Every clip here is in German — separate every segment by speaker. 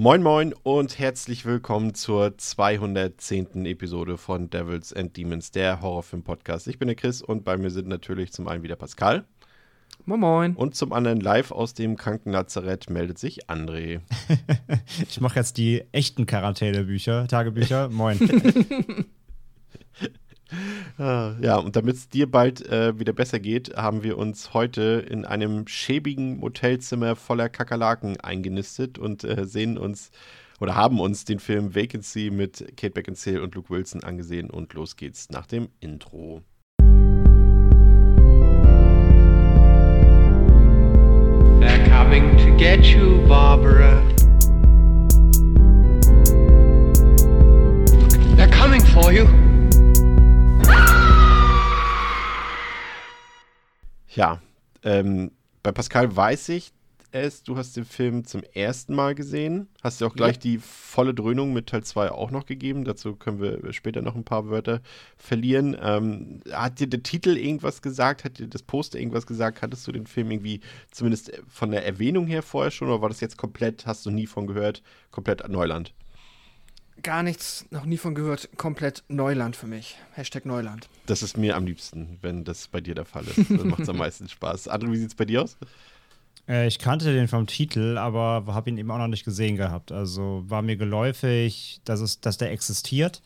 Speaker 1: Moin Moin und herzlich willkommen zur 210. Episode von Devils and Demons, der Horrorfilm-Podcast. Ich bin der Chris und bei mir sind natürlich zum einen wieder Pascal.
Speaker 2: Moin Moin.
Speaker 1: Und zum anderen live aus dem Krankenlazarett meldet sich André.
Speaker 3: ich mache jetzt die echten Quarantänebücher, Tagebücher. Moin.
Speaker 1: Ah, ja, und damit es dir bald äh, wieder besser geht, haben wir uns heute in einem schäbigen Motelzimmer voller Kakerlaken eingenistet und äh, sehen uns oder haben uns den Film Vacancy mit Kate Beckinsale und Luke Wilson angesehen und los geht's nach dem Intro.
Speaker 4: They're coming to get you, Barbara.
Speaker 1: Ja, ähm, bei Pascal weiß ich es, du hast den Film zum ersten Mal gesehen. Hast du auch gleich ja. die volle Dröhnung mit Teil 2 auch noch gegeben. Dazu können wir später noch ein paar Wörter verlieren. Ähm, hat dir der Titel irgendwas gesagt? Hat dir das Poster irgendwas gesagt? Hattest du den Film irgendwie zumindest von der Erwähnung her vorher schon oder war das jetzt komplett, hast du nie von gehört, komplett Neuland?
Speaker 2: Gar nichts, noch nie von gehört. Komplett Neuland für mich. Hashtag Neuland.
Speaker 1: Das ist mir am liebsten, wenn das bei dir der Fall ist. Dann macht es am meisten Spaß. André, wie sieht es bei dir aus?
Speaker 3: Äh, ich kannte den vom Titel, aber habe ihn eben auch noch nicht gesehen gehabt. Also war mir geläufig, dass, es, dass der existiert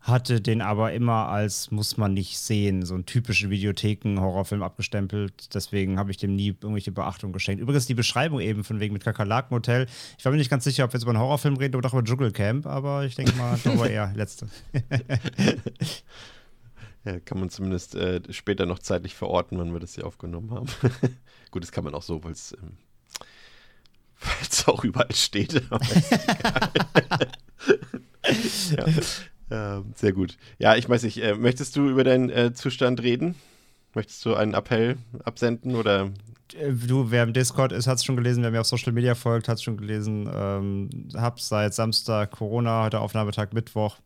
Speaker 3: hatte den aber immer als muss man nicht sehen, so einen typischen Videotheken-Horrorfilm abgestempelt. Deswegen habe ich dem nie irgendwelche Beachtung geschenkt. Übrigens die Beschreibung eben von wegen mit Kakerlakenhotel. Ich war mir nicht ganz sicher, ob wir jetzt über einen Horrorfilm reden oder doch über Dschungelcamp, aber ich denke mal, doch eher letzte.
Speaker 1: ja, kann man zumindest äh, später noch zeitlich verorten, wann wir das hier aufgenommen haben. Gut, das kann man auch so, weil es ähm, auch überall steht. ja. Ja, sehr gut. Ja, ich weiß nicht, äh, möchtest du über deinen äh, Zustand reden? Möchtest du einen Appell absenden oder?
Speaker 3: Äh, du, wer im Discord ist, hat es schon gelesen, wer mir auf Social Media folgt, hat es schon gelesen. Ähm, hab seit Samstag Corona, heute Aufnahmetag Mittwoch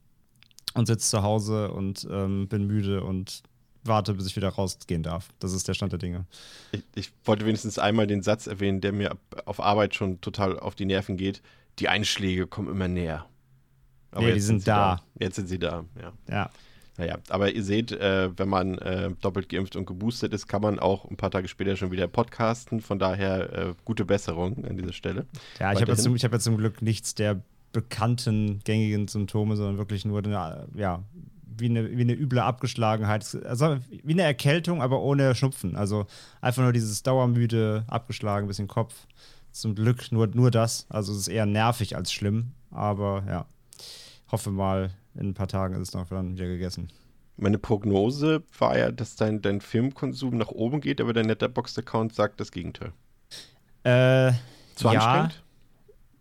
Speaker 3: und sitze zu Hause und ähm, bin müde und warte, bis ich wieder rausgehen darf. Das ist der Stand der Dinge.
Speaker 1: Ich, ich wollte wenigstens einmal den Satz erwähnen, der mir auf Arbeit schon total auf die Nerven geht. Die Einschläge kommen immer näher.
Speaker 3: Aber nee, die sind, sind da.
Speaker 1: da. Jetzt sind sie da, ja.
Speaker 3: Ja.
Speaker 1: Naja, aber ihr seht, äh, wenn man äh, doppelt geimpft und geboostet ist, kann man auch ein paar Tage später schon wieder podcasten. Von daher äh, gute Besserung an dieser Stelle.
Speaker 3: Ja, ich habe jetzt, hab jetzt zum Glück nichts der bekannten gängigen Symptome, sondern wirklich nur eine, ja, wie eine, wie eine üble Abgeschlagenheit. Also wie eine Erkältung, aber ohne Schnupfen. Also einfach nur dieses dauermüde, abgeschlagen, bisschen Kopf. Zum Glück nur, nur das. Also es ist eher nervig als schlimm. Aber ja, hoffe mal, in ein paar Tagen ist es noch dann wieder gegessen.
Speaker 1: Meine Prognose war ja, dass dein, dein Filmkonsum nach oben geht, aber dein Letterboxd-Account sagt das Gegenteil.
Speaker 3: Äh,
Speaker 1: Zu ja, anstrengend?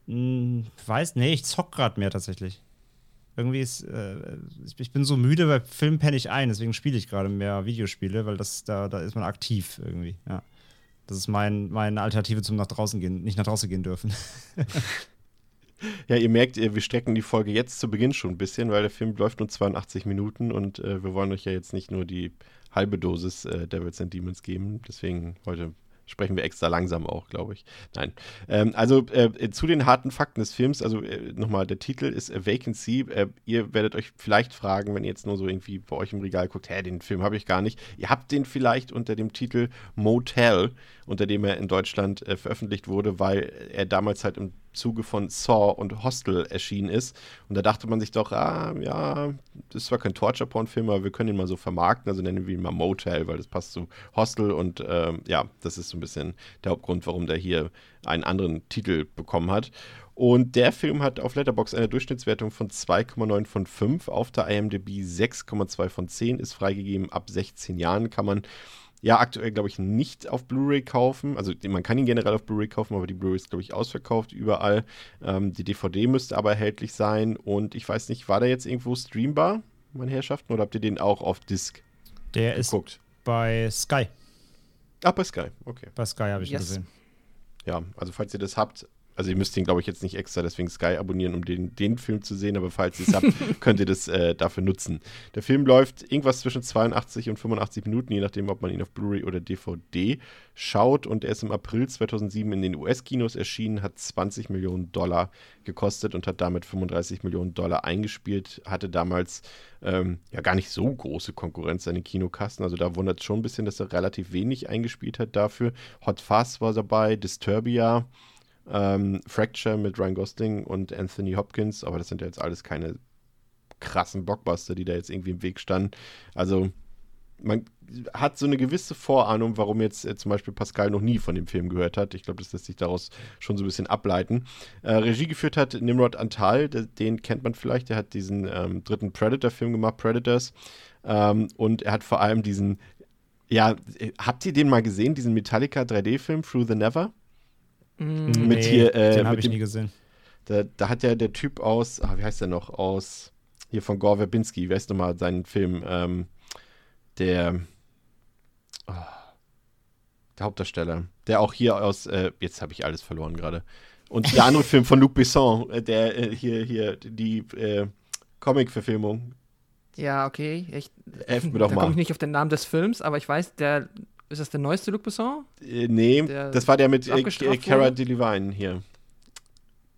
Speaker 3: Mh, hm, weiß, nee, ich zock gerade mehr tatsächlich. Irgendwie ist, äh, ich bin so müde, weil Film penne ich ein, deswegen spiele ich gerade mehr Videospiele, weil das, da, da ist man aktiv irgendwie, ja. Das ist mein, meine Alternative zum nach draußen gehen, nicht nach draußen gehen dürfen.
Speaker 1: Ja, ihr merkt, wir strecken die Folge jetzt zu Beginn schon ein bisschen, weil der Film läuft nur 82 Minuten und äh, wir wollen euch ja jetzt nicht nur die halbe Dosis äh, Devils and Demons geben. Deswegen heute sprechen wir extra langsam auch, glaube ich. Nein. Ähm, also äh, zu den harten Fakten des Films, also äh, nochmal, der Titel ist A Vacancy. Äh, ihr werdet euch vielleicht fragen, wenn ihr jetzt nur so irgendwie bei euch im Regal guckt, hä, den Film habe ich gar nicht. Ihr habt den vielleicht unter dem Titel Motel, unter dem er in Deutschland äh, veröffentlicht wurde, weil er damals halt im Zuge von Saw und Hostel erschienen ist. Und da dachte man sich doch, ah, ja, das ist zwar kein Torture-Porn-Film, aber wir können ihn mal so vermarkten, also nennen wir ihn mal Motel, weil das passt zu Hostel und ähm, ja, das ist so ein bisschen der Hauptgrund, warum der hier einen anderen Titel bekommen hat. Und der Film hat auf Letterbox eine Durchschnittswertung von 2,9 von 5, auf der IMDb 6,2 von 10, ist freigegeben ab 16 Jahren, kann man ja aktuell, glaube ich, nicht auf Blu-ray kaufen. Also man kann ihn generell auf Blu-ray kaufen, aber die Blu-ray ist, glaube ich, ausverkauft überall. Ähm, die DVD müsste aber erhältlich sein. Und ich weiß nicht, war der jetzt irgendwo streambar, meine Herrschaften, oder habt ihr den auch auf Disc
Speaker 3: Der geguckt? ist bei Sky.
Speaker 1: Ah, bei Sky, okay.
Speaker 3: Bei Sky habe ich ihn
Speaker 2: Yes.
Speaker 3: gesehen.
Speaker 1: Ja, also falls ihr das habt, also ihr müsst den, glaube ich, jetzt nicht extra deswegen Sky abonnieren, um den, den Film zu sehen, aber falls ihr es habt, könnt ihr das äh, dafür nutzen. Der Film läuft irgendwas zwischen 82 und 85 Minuten, je nachdem, ob man ihn auf Blu-ray oder DVD schaut. Und er ist im April 2007 in den US-Kinos erschienen, hat 20 Millionen Dollar gekostet und hat damit 35 Millionen Dollar eingespielt. Hatte damals ähm, ja gar nicht so große Konkurrenz an den Kinokassen. Also da wundert es schon ein bisschen, dass er relativ wenig eingespielt hat dafür. Hot Fuzz war dabei, Disturbia, ähm, Fracture mit Ryan Gosling und Anthony Hopkins, aber das sind ja jetzt alles keine krassen Blockbuster, die da jetzt irgendwie im Weg standen. Also man hat so eine gewisse Vorahnung, warum jetzt äh, zum Beispiel Pascal noch nie von dem Film gehört hat. Ich glaube, das lässt sich daraus schon so ein bisschen ableiten. Äh, Regie geführt hat Nimrod Antal, de- den kennt man vielleicht. Der hat diesen ähm, dritten Predator-Film gemacht, Predators. Ähm, und er hat vor allem diesen, ja, äh, habt ihr den mal gesehen, diesen Metallica 3D-Film, Through the Never?
Speaker 2: Mm,
Speaker 1: Mit hier, äh,
Speaker 3: den habe ich
Speaker 1: dem-
Speaker 3: nie gesehen.
Speaker 1: Da, da hat ja der Typ aus, ah, wie heißt der noch, aus, hier von Gore Verbinski, wer ist nochmal seinen Film, ähm, der, ah, der Hauptdarsteller, der auch hier aus, äh, jetzt habe ich alles verloren gerade. Und der andere Film von Luc Besson, äh, der äh, hier, hier, die äh, Comic-Verfilmung,
Speaker 2: Ja, okay. Ich,
Speaker 1: helft mir doch
Speaker 2: da
Speaker 1: mal.
Speaker 2: komme ich nicht auf den Namen des Films, aber ich weiß, der ist das der neueste Luc Besson?
Speaker 1: Äh, nee,
Speaker 2: Der
Speaker 1: das war der mit äh, äh, Cara? Delevingne hier.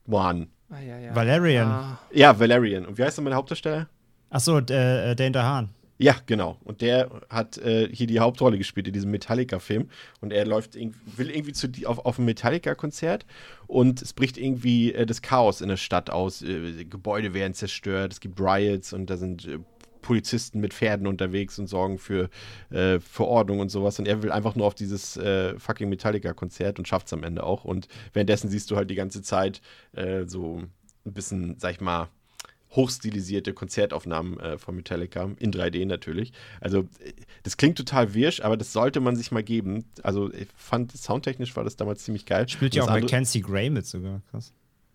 Speaker 1: Mann.
Speaker 2: Ah, ja, ja.
Speaker 3: Valerian.
Speaker 2: Ah,
Speaker 1: Ja, Valerian. Und wie heißt nochmal der Hauptdarsteller?
Speaker 3: Achso, äh, äh, Dane DeHaan.
Speaker 1: Ja, genau. Und der hat äh, hier die Hauptrolle gespielt in diesem Metallica-Film. Und er läuft irg- will irgendwie zu, die- auf, auf ein Metallica-Konzert und es bricht irgendwie äh, das Chaos in der Stadt aus. Äh, Gebäude werden zerstört, es gibt Riots und da sind äh, Polizisten mit Pferden unterwegs und sorgen für, äh, für Ordnung und sowas. Und er will einfach nur auf dieses äh, fucking Metallica-Konzert und schafft es am Ende auch. Und währenddessen siehst du halt die ganze Zeit äh, so ein bisschen, sag ich mal, hochstilisierte Konzertaufnahmen äh, von Metallica, in 3D natürlich. Also, äh, das klingt total wirsch, aber das sollte man sich mal geben. Also, ich fand, soundtechnisch war das damals ziemlich geil.
Speaker 3: Spielt ja auch
Speaker 1: andere-
Speaker 3: Mackenzie Gray mit sogar. Krass.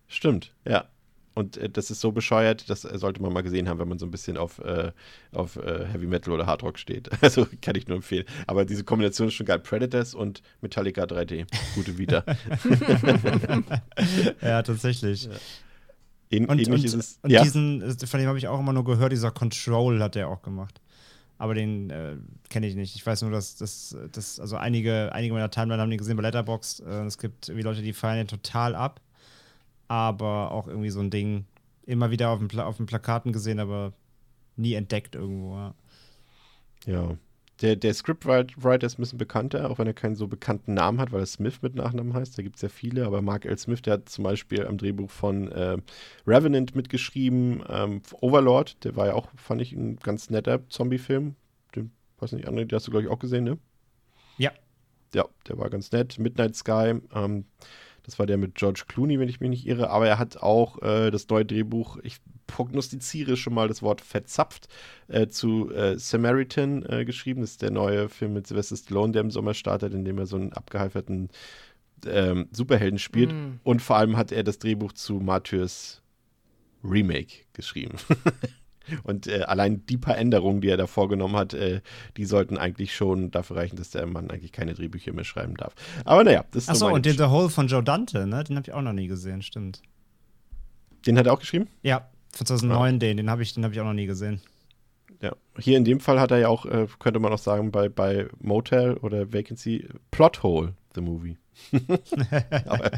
Speaker 1: Stimmt, ja. Und äh, das ist so bescheuert, das äh, sollte man mal gesehen haben, wenn man so ein bisschen auf, äh, auf äh, Heavy Metal oder Hard Rock steht. Also kann ich nur empfehlen. Aber diese Kombination ist schon geil. Predators und Metallica 3D. Gute Vita.
Speaker 3: ja, tatsächlich.
Speaker 1: Ähn,
Speaker 3: Und,
Speaker 1: ähnlich
Speaker 3: und,
Speaker 1: ist es.
Speaker 3: und
Speaker 1: ja,
Speaker 3: diesen, äh, von dem habe ich auch immer nur gehört, dieser Control hat er auch gemacht. Aber den äh, kenne ich nicht. Ich weiß nur, dass, dass, dass also einige, einige meiner Timeline haben den gesehen bei Letterboxd. Äh, es gibt irgendwie Leute, die feiern den total ab. Aber auch irgendwie so ein Ding immer wieder auf den, Pla auf den Plakaten gesehen, aber nie entdeckt irgendwo. Ja.
Speaker 1: Ja. Der, der Scriptwriter ist ein bisschen bekannter, auch wenn er keinen so bekannten Namen hat, weil er Smith mit Nachnamen heißt. Da gibt es ja viele, aber Mark L. Smith, der hat zum Beispiel am Drehbuch von äh, Revenant mitgeschrieben. Ähm, Overlord, der war ja auch, fand ich, ein ganz netter Zombie-Film. Den, weiß nicht, André, den hast du, glaube ich, auch gesehen, ne?
Speaker 3: Ja.
Speaker 1: Ja, der war ganz nett. Midnight Sky, ähm, das war der mit George Clooney, wenn ich mich nicht irre. Aber er hat auch äh, das neue Drehbuch, ich prognostiziere schon mal das Wort verzapft, äh, zu äh, Samaritan äh, geschrieben. Das ist der neue Film mit Sylvester Stallone, der im Sommer startet, in dem er so einen abgehalferten ähm, Superhelden spielt.
Speaker 2: Mm.
Speaker 1: Und vor allem hat er das Drehbuch zu Martyrs Remake geschrieben. Und äh, allein die paar Änderungen, die er da vorgenommen hat, äh, die sollten eigentlich schon dafür reichen, dass der Mann eigentlich keine Drehbücher mehr schreiben darf. Aber naja, das ist
Speaker 3: Achso, und den. The Hole von Joe Dante, ne? Den habe ich auch noch nie gesehen, stimmt.
Speaker 1: Den hat er auch geschrieben?
Speaker 3: Ja, von 2009 den, den habe ich, den hab ich auch noch nie gesehen.
Speaker 1: Ja. Hier in dem Fall hat er ja auch, äh, könnte man auch sagen, bei, bei Motel oder Vacancy, Plothole, the movie. Aber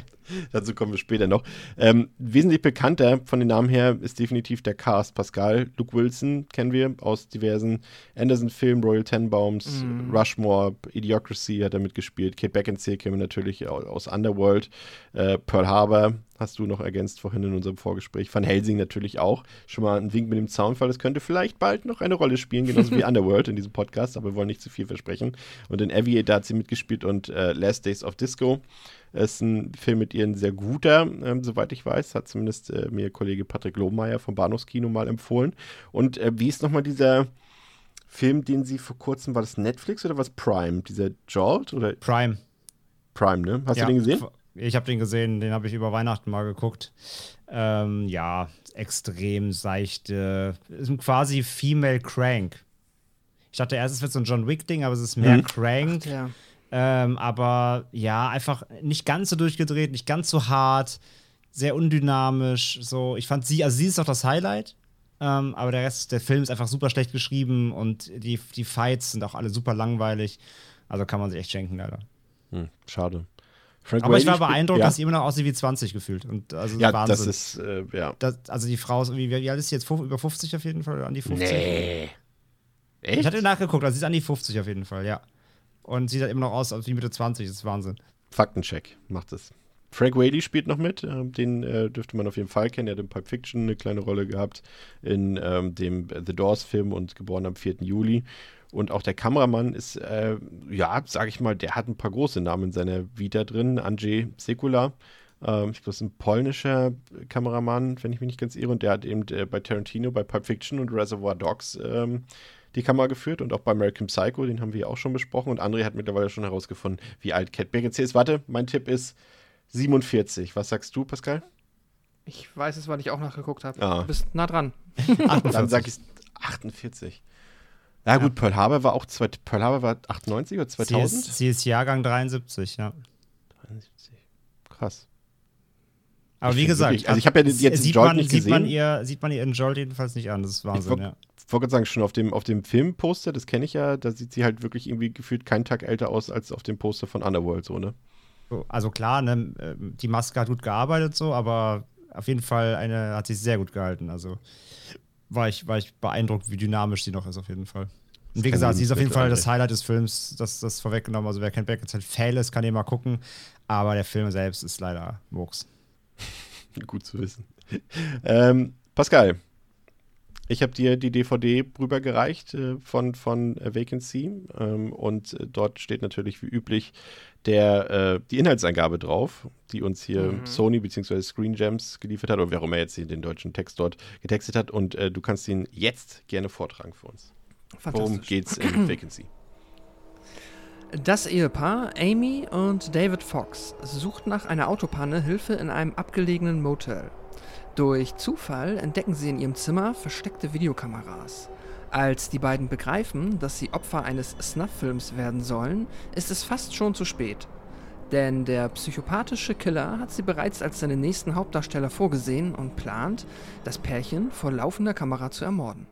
Speaker 1: dazu kommen wir später noch. Ähm, wesentlich bekannter von den Namen her ist definitiv der Cast. Pascal, Luke Wilson kennen wir aus diversen Anderson-Filmen, Royal Tenenbaums,
Speaker 2: Mhm.
Speaker 1: Rushmore, Idiocracy hat er mitgespielt. Kate Beckinsale kennen wir natürlich au- aus Underworld. Äh, Pearl Harbor hast du noch ergänzt vorhin in unserem Vorgespräch. Van Helsing natürlich auch. Schon mal ein Wink mit dem Zaunfall. Das könnte vielleicht bald noch eine Rolle spielen, genauso wie Underworld in diesem Podcast, aber wir wollen nicht zu viel versprechen. Und in Aviator hat sie mitgespielt und äh, Last Days of Disco ist ein Film mit ihr ein sehr guter, ähm, soweit ich weiß, hat zumindest äh, mir Kollege Patrick Lohmeier vom Bahnhofskino mal empfohlen. Und äh, wie ist nochmal dieser Film, den sie vor kurzem, war das Netflix oder was Prime? Dieser Jolt oder
Speaker 3: Prime.
Speaker 1: Prime, ne? Hast
Speaker 3: ja,
Speaker 1: du den gesehen?
Speaker 3: Ich habe den gesehen, den habe ich über Weihnachten mal geguckt. Ähm, ja, extrem seichte. Ist quasi Female Crank. Ich dachte erst, es wird so ein John Wick-Ding, aber es ist mehr
Speaker 1: Mhm.
Speaker 3: Crank.
Speaker 2: Ja.
Speaker 3: Ähm, aber ja, einfach nicht ganz so durchgedreht, nicht ganz so hart, sehr undynamisch. So, ich fand sie, also sie ist auch das Highlight. Ähm, aber der Rest, der Film ist einfach super schlecht geschrieben und die, die Fights sind auch alle super langweilig. Also kann man sich echt schenken, leider.
Speaker 1: Hm, schade. Frank
Speaker 3: Aber ich war beeindruckt,
Speaker 1: ja.
Speaker 3: dass sie immer noch aussieht wie 20 gefühlt. Und also
Speaker 1: Ja,
Speaker 3: Wahnsinn.
Speaker 1: das ist, äh, ja.
Speaker 3: Das, also die Frau ist, wie, wie alt ist sie jetzt? Über 50 auf jeden Fall? Oder an die 50?
Speaker 1: Nee.
Speaker 3: Ich
Speaker 1: Echt?
Speaker 3: hatte nachgeguckt, also sie ist an die 50 auf jeden Fall, ja. Und sieht halt immer noch aus wie Mitte 20, das ist Wahnsinn.
Speaker 1: Faktencheck macht es. Frank Whaley spielt noch mit, ähm, den äh, dürfte man auf jeden Fall kennen. Er hat in Pulp Fiction eine kleine Rolle gehabt, in ähm, dem The Doors-Film und geboren am 4. Juli. Und auch der Kameramann ist, äh, ja, sag ich mal, der hat ein paar große Namen in seiner Vita drin. Andrzej Sekula, ähm, ich glaube, ist ein polnischer Kameramann, wenn ich mich nicht ganz irre. Und der hat eben äh, bei Tarantino, bei Pulp Fiction und Reservoir Dogs ähm, die Kamera geführt und auch bei American Psycho, den haben wir ja auch schon besprochen. Und André hat mittlerweile schon herausgefunden, wie alt Cat Beckinsale ist. Warte, mein Tipp ist 47. Was sagst du, Pascal?
Speaker 2: Ich weiß es, weil ich auch nachgeguckt habe.
Speaker 1: Ah.
Speaker 2: Du bist nah dran.
Speaker 1: Dann sag ich 48. Ja, gut, Pearl Harbor war auch zwei, Pearl Harbor war 98 oder
Speaker 3: Sie
Speaker 1: 2000?
Speaker 3: ist, sie ist Jahrgang 73, ja.
Speaker 1: 73. Krass.
Speaker 3: Aber
Speaker 1: Ich
Speaker 3: wie gesagt,
Speaker 1: wirklich- also ich hab ja jetzt
Speaker 3: sieht
Speaker 1: Jolt
Speaker 3: man,
Speaker 1: nicht
Speaker 3: sieht man
Speaker 1: gesehen.
Speaker 3: ihr, sieht man ihr in Jolt jedenfalls nicht an. Das ist Wahnsinn,
Speaker 1: wollt-
Speaker 3: ja.
Speaker 1: Ich wollte gerade sagen, schon auf dem, auf dem Filmposter, das kenne ich ja, da sieht sie halt wirklich irgendwie gefühlt keinen Tag älter aus als auf dem Poster von Underworld, so, ne?
Speaker 3: So, Also klar, ne, ähm, die Maske hat gut gearbeitet so, aber auf jeden Fall eine, hat sich sehr gut gehalten. Also war ich, war ich beeindruckt, wie dynamisch sie noch ist, auf jeden Fall. Und wie gesagt, sie ist auf jeden Fall das. Highlight des Films, das, das vorweggenommen. Also wer kein Beckinsale Fail ist, kann den mal gucken. Aber der Film selbst ist leider Murks.
Speaker 1: Gut zu wissen. ähm, Pascal, ich habe dir die DVD rübergereicht äh, von, von äh, Vacancy ähm, und äh, dort steht natürlich wie üblich der, äh, die Inhaltsangabe drauf, die uns hier Sony bzw. Screen Gems geliefert hat oder wer auch immer jetzt hier den deutschen Text dort getextet hat und äh, du kannst ihn jetzt gerne vortragen für uns. Worum geht's in Vacancy?
Speaker 2: Das Ehepaar, Amy und David Fox, sucht nach einer Autopanne Hilfe in einem abgelegenen Motel. Durch Zufall entdecken sie in ihrem Zimmer versteckte Videokameras. Als die beiden begreifen, dass sie Opfer eines Snuff-Films werden sollen, ist es fast schon zu spät. Denn der psychopathische Killer hat sie bereits als seine nächsten Hauptdarsteller vorgesehen und plant, das Pärchen vor laufender Kamera zu ermorden.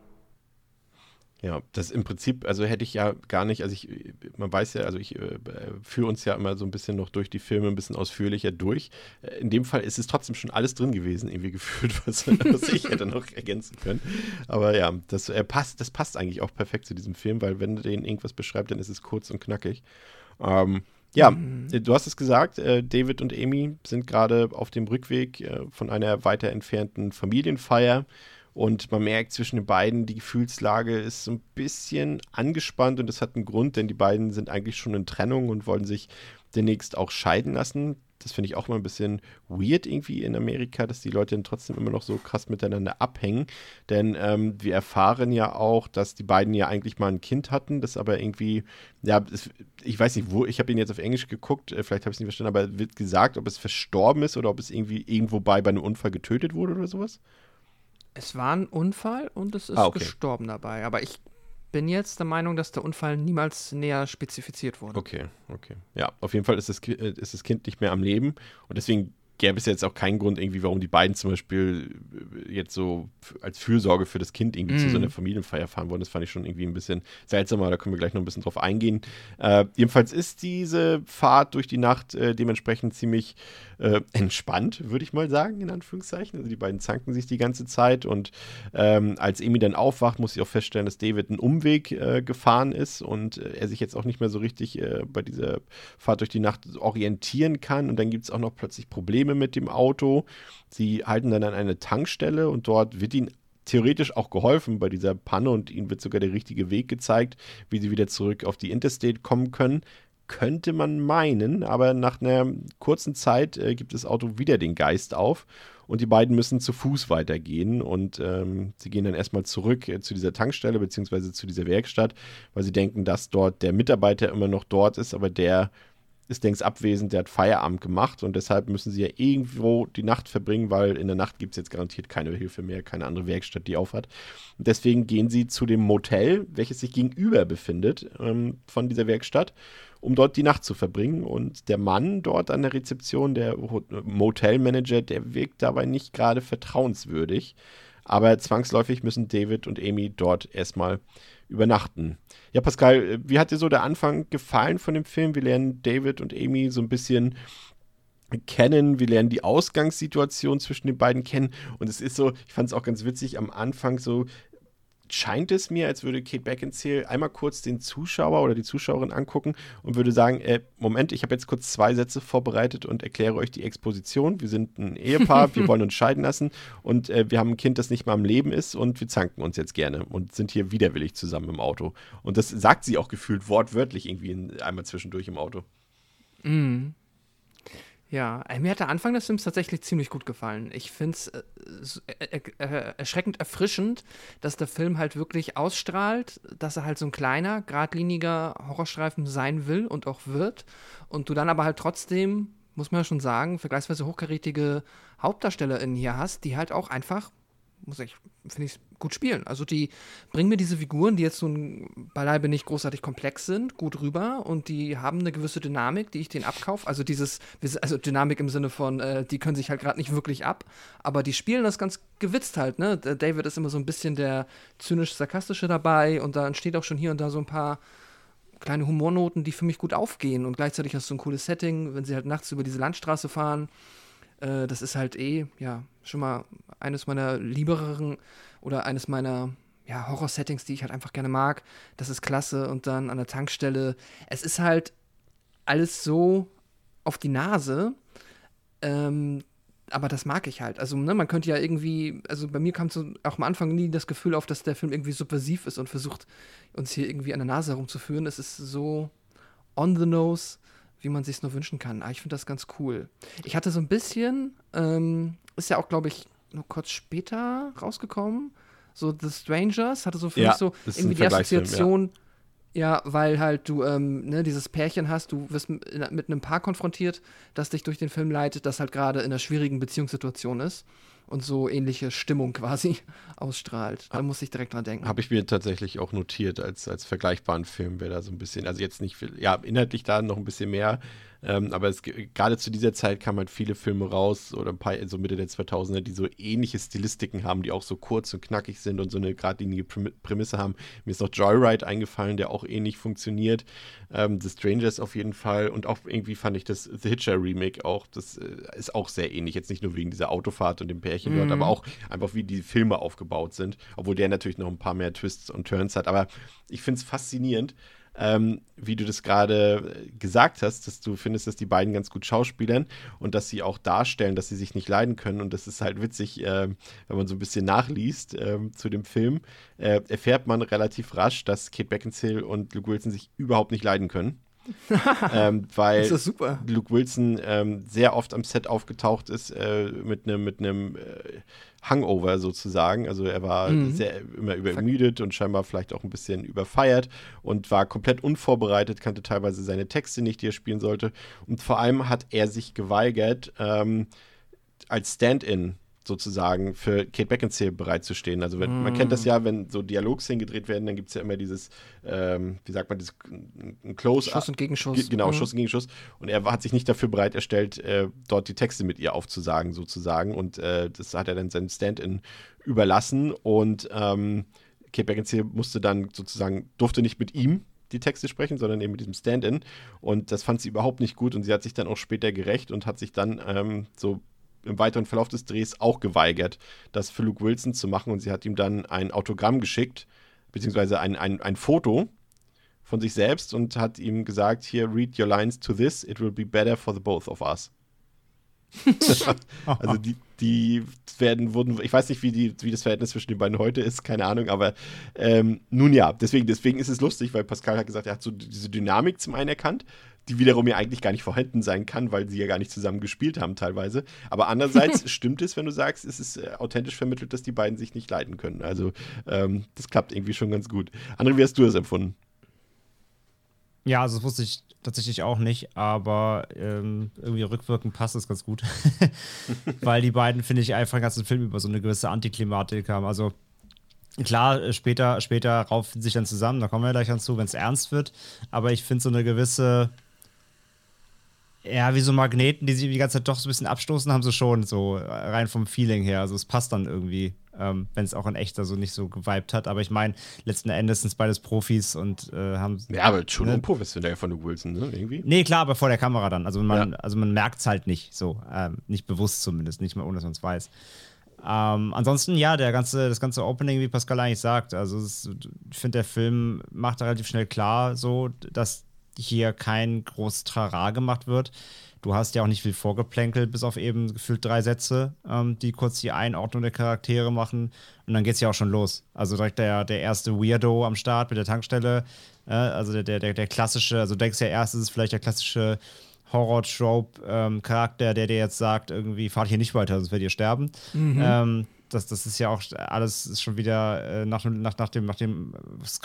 Speaker 1: Ja, das im Prinzip, also hätte ich ja gar nicht, also ich, man weiß ja, also ich äh, führe uns ja immer so ein bisschen noch durch die Filme ein bisschen ausführlicher durch. Äh, In dem Fall ist es trotzdem schon alles drin gewesen, irgendwie gefühlt, was, was ich hätte noch ergänzen können. Aber ja, das äh, passt, das passt eigentlich auch perfekt zu diesem Film, weil wenn den irgendwas beschreibt, dann ist es kurz und knackig. Ähm, ja, äh, du hast es gesagt, äh, David und Amy sind gerade auf dem Rückweg äh, von einer weiter entfernten Familienfeier. Und man merkt zwischen den beiden, die Gefühlslage ist so ein bisschen angespannt und das hat einen Grund, denn die beiden sind eigentlich schon in Trennung und wollen sich demnächst auch scheiden lassen. Das finde ich auch mal ein bisschen weird irgendwie in Amerika, dass die Leute dann trotzdem immer noch so krass miteinander abhängen. Denn ähm, wir erfahren ja auch, dass die beiden ja eigentlich mal ein Kind hatten, das aber irgendwie, ja, es, ich weiß nicht, wo, ich habe ihn jetzt auf Englisch geguckt, äh, vielleicht habe ich es nicht verstanden, aber wird gesagt, ob es verstorben ist oder ob es irgendwie irgendwo bei, bei einem Unfall getötet wurde oder sowas?
Speaker 2: Es war ein Unfall und es ist
Speaker 1: Ah, okay.
Speaker 2: gestorben dabei. Aber ich bin jetzt der Meinung, dass der Unfall niemals näher spezifiziert wurde.
Speaker 1: Okay, okay. Ja, auf jeden Fall ist das, äh, ist das Kind nicht mehr am Leben und deswegen gäbe es jetzt auch keinen Grund irgendwie, warum die beiden zum Beispiel äh, jetzt so als Fürsorge für das Kind irgendwie zu so einer Familienfeier fahren wollen. Das fand ich schon irgendwie ein bisschen seltsamer, da können wir gleich noch ein bisschen drauf eingehen. Äh, jedenfalls ist diese Fahrt durch die Nacht äh, dementsprechend ziemlich äh, entspannt, würde ich mal sagen, in Anführungszeichen. Also die beiden zanken sich die ganze Zeit und ähm, als Amy dann aufwacht, muss sie auch feststellen, dass David einen Umweg äh, gefahren ist und äh, er sich jetzt auch nicht mehr so richtig äh, bei dieser Fahrt durch die Nacht orientieren kann. Und dann gibt es auch noch plötzlich Probleme mit dem Auto. Sie halten dann an eine Tankstelle und dort wird ihnen theoretisch auch geholfen bei dieser Panne und ihnen wird sogar der richtige Weg gezeigt, wie sie wieder zurück auf die Interstate kommen können. Könnte man meinen, aber nach einer kurzen Zeit äh, gibt das Auto wieder den Geist auf und die beiden müssen zu Fuß weitergehen und ähm, sie gehen dann erstmal zurück äh, zu dieser Tankstelle beziehungsweise zu dieser Werkstatt, weil sie denken, dass dort der Mitarbeiter immer noch dort ist, aber der ist längst abwesend, der hat Feierabend gemacht und deshalb müssen sie ja irgendwo die Nacht verbringen, weil in der Nacht gibt es jetzt garantiert keine Hilfe mehr, keine andere Werkstatt, die aufhat. Und deswegen gehen sie zu dem Motel, welches sich gegenüber befindet ähm, von dieser Werkstatt. Um dort die Nacht zu verbringen. Und der Mann dort an der Rezeption, der Motelmanager, der wirkt dabei nicht gerade vertrauenswürdig. Aber zwangsläufig müssen David und Amy dort erstmal übernachten. Ja, Pascal, wie hat dir so der Anfang gefallen von dem Film? Wir lernen David und Amy so ein bisschen kennen, wir lernen die Ausgangssituation zwischen den beiden kennen und es ist so, ich fand es auch ganz witzig am Anfang so, scheint es mir, als würde Kate Beckinsale einmal kurz den Zuschauer oder die Zuschauerin angucken und würde sagen, äh, Moment, ich habe jetzt kurz zwei Sätze vorbereitet und erkläre euch die Exposition. Wir sind ein Ehepaar, wir wollen uns scheiden lassen und äh, wir haben ein Kind, das nicht mal am Leben ist und wir zanken uns jetzt gerne und sind hier widerwillig zusammen im Auto. Und das sagt sie auch gefühlt wortwörtlich irgendwie in, einmal zwischendurch im Auto.
Speaker 2: Mhm. Ja, äh, mir hat der Anfang des Films tatsächlich ziemlich gut gefallen. Ich finde es äh, äh, äh, erschreckend erfrischend, dass der Film halt wirklich ausstrahlt, dass er halt so ein kleiner, geradliniger Horrorstreifen sein will und auch wird. Und du dann aber halt trotzdem, muss man ja schon sagen, vergleichsweise hochkarätige HauptdarstellerInnen hier hast, die halt auch einfach muss ich, finde ich, gut spielen. Also die bringen mir diese Figuren, die jetzt nun beileibe nicht großartig komplex sind, gut rüber und die haben eine gewisse Dynamik, die ich denen abkaufe. Also dieses, also Dynamik im Sinne von, äh, die können sich halt gerade nicht wirklich ab, aber die spielen das ganz gewitzt halt, ne? David ist immer so ein bisschen der zynisch-sarkastische dabei und da entsteht auch schon hier und da so ein paar kleine Humornoten, die für mich gut aufgehen und gleichzeitig hast du ein cooles Setting, wenn sie halt nachts über diese Landstraße fahren äh, das ist halt eh, ja, schon mal eines meiner liebereren oder eines meiner ja, Horror-Settings, die ich halt einfach gerne mag. Das ist klasse. Und dann an der Tankstelle. Es ist halt alles so auf die Nase. Ähm, aber das mag ich halt. Also, ne, man könnte ja irgendwie, also bei mir kam so auch am Anfang nie das Gefühl auf, dass der Film irgendwie subversiv ist und versucht, uns hier irgendwie an der Nase herumzuführen. Es ist so on the nose wie man sich nur wünschen kann. Ah, ich finde das ganz cool. Ich hatte so ein bisschen, ähm, ist ja auch, glaube ich, nur kurz später rausgekommen. So The Strangers hatte so für ja, mich so irgendwie die Assoziation. Ja. ja. weil halt du ähm, ne, dieses Pärchen hast, du wirst mit einem Paar konfrontiert, das dich durch den Film leitet, das halt gerade in einer schwierigen Beziehungssituation ist und so ähnliche Stimmung quasi ausstrahlt. Da muss ich direkt dran denken.
Speaker 1: Habe ich mir tatsächlich auch notiert als, als vergleichbaren Film, wäre da so ein bisschen, also jetzt nicht viel, ja, inhaltlich da noch ein bisschen mehr, ähm, aber es, gerade zu dieser Zeit kamen halt viele Filme raus oder ein paar, so Mitte der 2000er, die so ähnliche Stilistiken haben, die auch so kurz und knackig sind und so eine geradlinige Prämisse haben. Mir ist noch Joyride eingefallen, der auch ähnlich funktioniert. Ähm, The Strangers auf jeden Fall und auch irgendwie fand ich das The Hitcher Remake auch, das äh, ist auch sehr ähnlich. Jetzt nicht nur wegen dieser Autofahrt und dem Pärchen mhm. dort, aber auch einfach wie die Filme aufgebaut sind. Obwohl der natürlich noch ein paar mehr Twists und Turns hat. Aber ich finde es faszinierend, ähm, wie du das gerade gesagt hast, dass du findest, dass die beiden ganz gut schauspielern und dass sie auch darstellen, dass sie sich nicht leiden können. Und das ist halt witzig, äh, wenn man so ein bisschen nachliest äh, zu dem Film, äh, erfährt man relativ rasch, dass Kate Beckinsale und Luke Wilson sich überhaupt nicht leiden können. ähm, weil Luke Wilson ähm, sehr oft am Set aufgetaucht ist äh, mit einem mit einem äh, Hangover sozusagen. Also er war mhm. sehr immer übermüdet und scheinbar vielleicht auch ein bisschen überfeiert und war komplett unvorbereitet, kannte teilweise seine Texte nicht, die er spielen sollte. Und vor allem hat er sich geweigert, ähm, als Stand-in sozusagen für Kate Beckinsale bereitzustehen. Also wenn, mm. man kennt das ja, wenn so Dialogszenen gedreht werden, dann gibt es ja immer dieses, ähm, wie sagt man, dieses ein Close
Speaker 2: Schuss und Gegenschuss.
Speaker 1: Genau, mhm. Schuss und Gegenschuss. Und er hat sich nicht dafür bereit erstellt, äh, dort die Texte mit ihr aufzusagen, sozusagen. Und äh, das hat er dann seinem Stand-in überlassen. Und ähm, Kate Beckinsale musste dann sozusagen, durfte nicht mit ihm die Texte sprechen, sondern eben mit diesem Stand-in. Und das fand sie überhaupt nicht gut und sie hat sich dann auch später gerecht und hat sich dann ähm, so im weiteren Verlauf des Drehs auch geweigert, das für Luke Wilson zu machen. Und sie hat ihm dann ein Autogramm geschickt, beziehungsweise ein, ein, ein Foto von sich selbst und hat ihm gesagt: Hier, read your lines to this, it will be better for the both of us. also die, die werden, wurden, ich weiß nicht, wie, die, wie das Verhältnis zwischen den beiden heute ist, keine Ahnung, aber ähm, nun ja, deswegen, deswegen ist es lustig, weil Pascal hat gesagt, er hat so diese Dynamik zum einen erkannt, die wiederum ja eigentlich gar nicht vorhanden sein kann, weil sie ja gar nicht zusammen gespielt haben teilweise. Aber andererseits stimmt es, wenn du sagst, es ist äh, authentisch vermittelt, dass die beiden sich nicht leiden können. Also ähm, das klappt irgendwie schon ganz gut. André, wie hast du das empfunden?
Speaker 3: Ja, also das wusste ich tatsächlich auch nicht, aber ähm, irgendwie rückwirkend passt es ganz gut. Weil die beiden, finde ich, einfach den ganzen Film über so eine gewisse Antiklimatik haben. Also klar, äh, später, später raufen sich dann zusammen, da kommen wir gleich dazu, wenn es ernst wird. Aber ich finde so eine gewisse, ja, wie so Magneten, die sich die ganze Zeit doch so ein bisschen abstoßen, haben sie schon, so rein vom Feeling her. Also es passt dann irgendwie, ähm, wenn es auch in echt so nicht so geweibt hat. Aber ich meine, letzten Endes sind es beides Profis und äh, haben.
Speaker 1: Ja, aber schon
Speaker 3: ne?
Speaker 1: unprofessionell von Luke Wilson, ne? Irgendwie.
Speaker 3: Nee, klar, aber vor der Kamera dann. Also man,
Speaker 1: Ja.
Speaker 3: also man merkt es halt nicht so. Ähm, nicht bewusst zumindest, nicht mal ohne dass man es weiß. Ähm, ansonsten, ja, der ganze, das ganze Opening, wie Pascal eigentlich sagt, also es, ich finde, der Film macht relativ schnell klar, so, dass hier kein großes Trara gemacht wird. Du hast ja auch nicht viel vorgeplänkelt, bis auf eben gefühlt drei Sätze, ähm, die kurz die Einordnung der Charaktere machen. Und dann geht's ja auch schon los. Also direkt der, der erste Weirdo am Start mit der Tankstelle. Äh, also der, der, der, klassische, also du denkst ja erst, ist es vielleicht der klassische Horror-Trope-Charakter, der dir jetzt sagt, irgendwie, fahrt hier nicht weiter, sonst werdet ihr sterben. Ähm, das, das ist ja auch alles ist schon wieder äh, nach, nach, nach dem, nach dem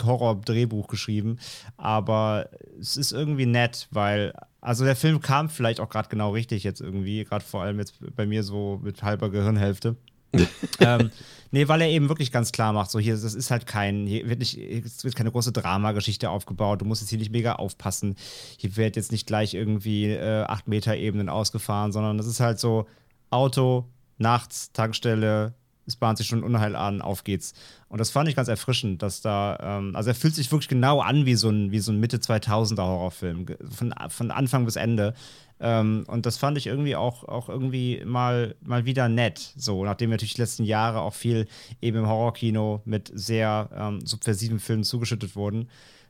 Speaker 3: Horror-Drehbuch geschrieben. Aber es ist irgendwie nett, weil, also der Film kam vielleicht auch gerade genau richtig jetzt irgendwie, gerade vor allem jetzt bei mir so mit halber Gehirnhälfte. ähm, nee, weil er eben wirklich ganz klar macht, so hier, das ist halt kein, hier wird nicht, es wird keine große Dramageschichte aufgebaut, du musst jetzt hier nicht mega aufpassen, hier wird jetzt nicht gleich irgendwie äh, 8 Meter Ebenen ausgefahren, sondern das ist halt so Auto, nachts, Tankstelle, es bahnt sich schon Unheil an, auf geht's. Und das fand ich ganz erfrischend, dass da, ähm, also er fühlt sich wirklich genau an wie so ein, wie so ein Mitte 2000er Horrorfilm, von, von Anfang bis Ende. Ähm, und das fand ich irgendwie auch, auch irgendwie mal, mal wieder nett. So, nachdem wir natürlich die letzten Jahre auch viel eben im Horrorkino mit sehr ähm, subversiven Filmen zugeschüttet wurden,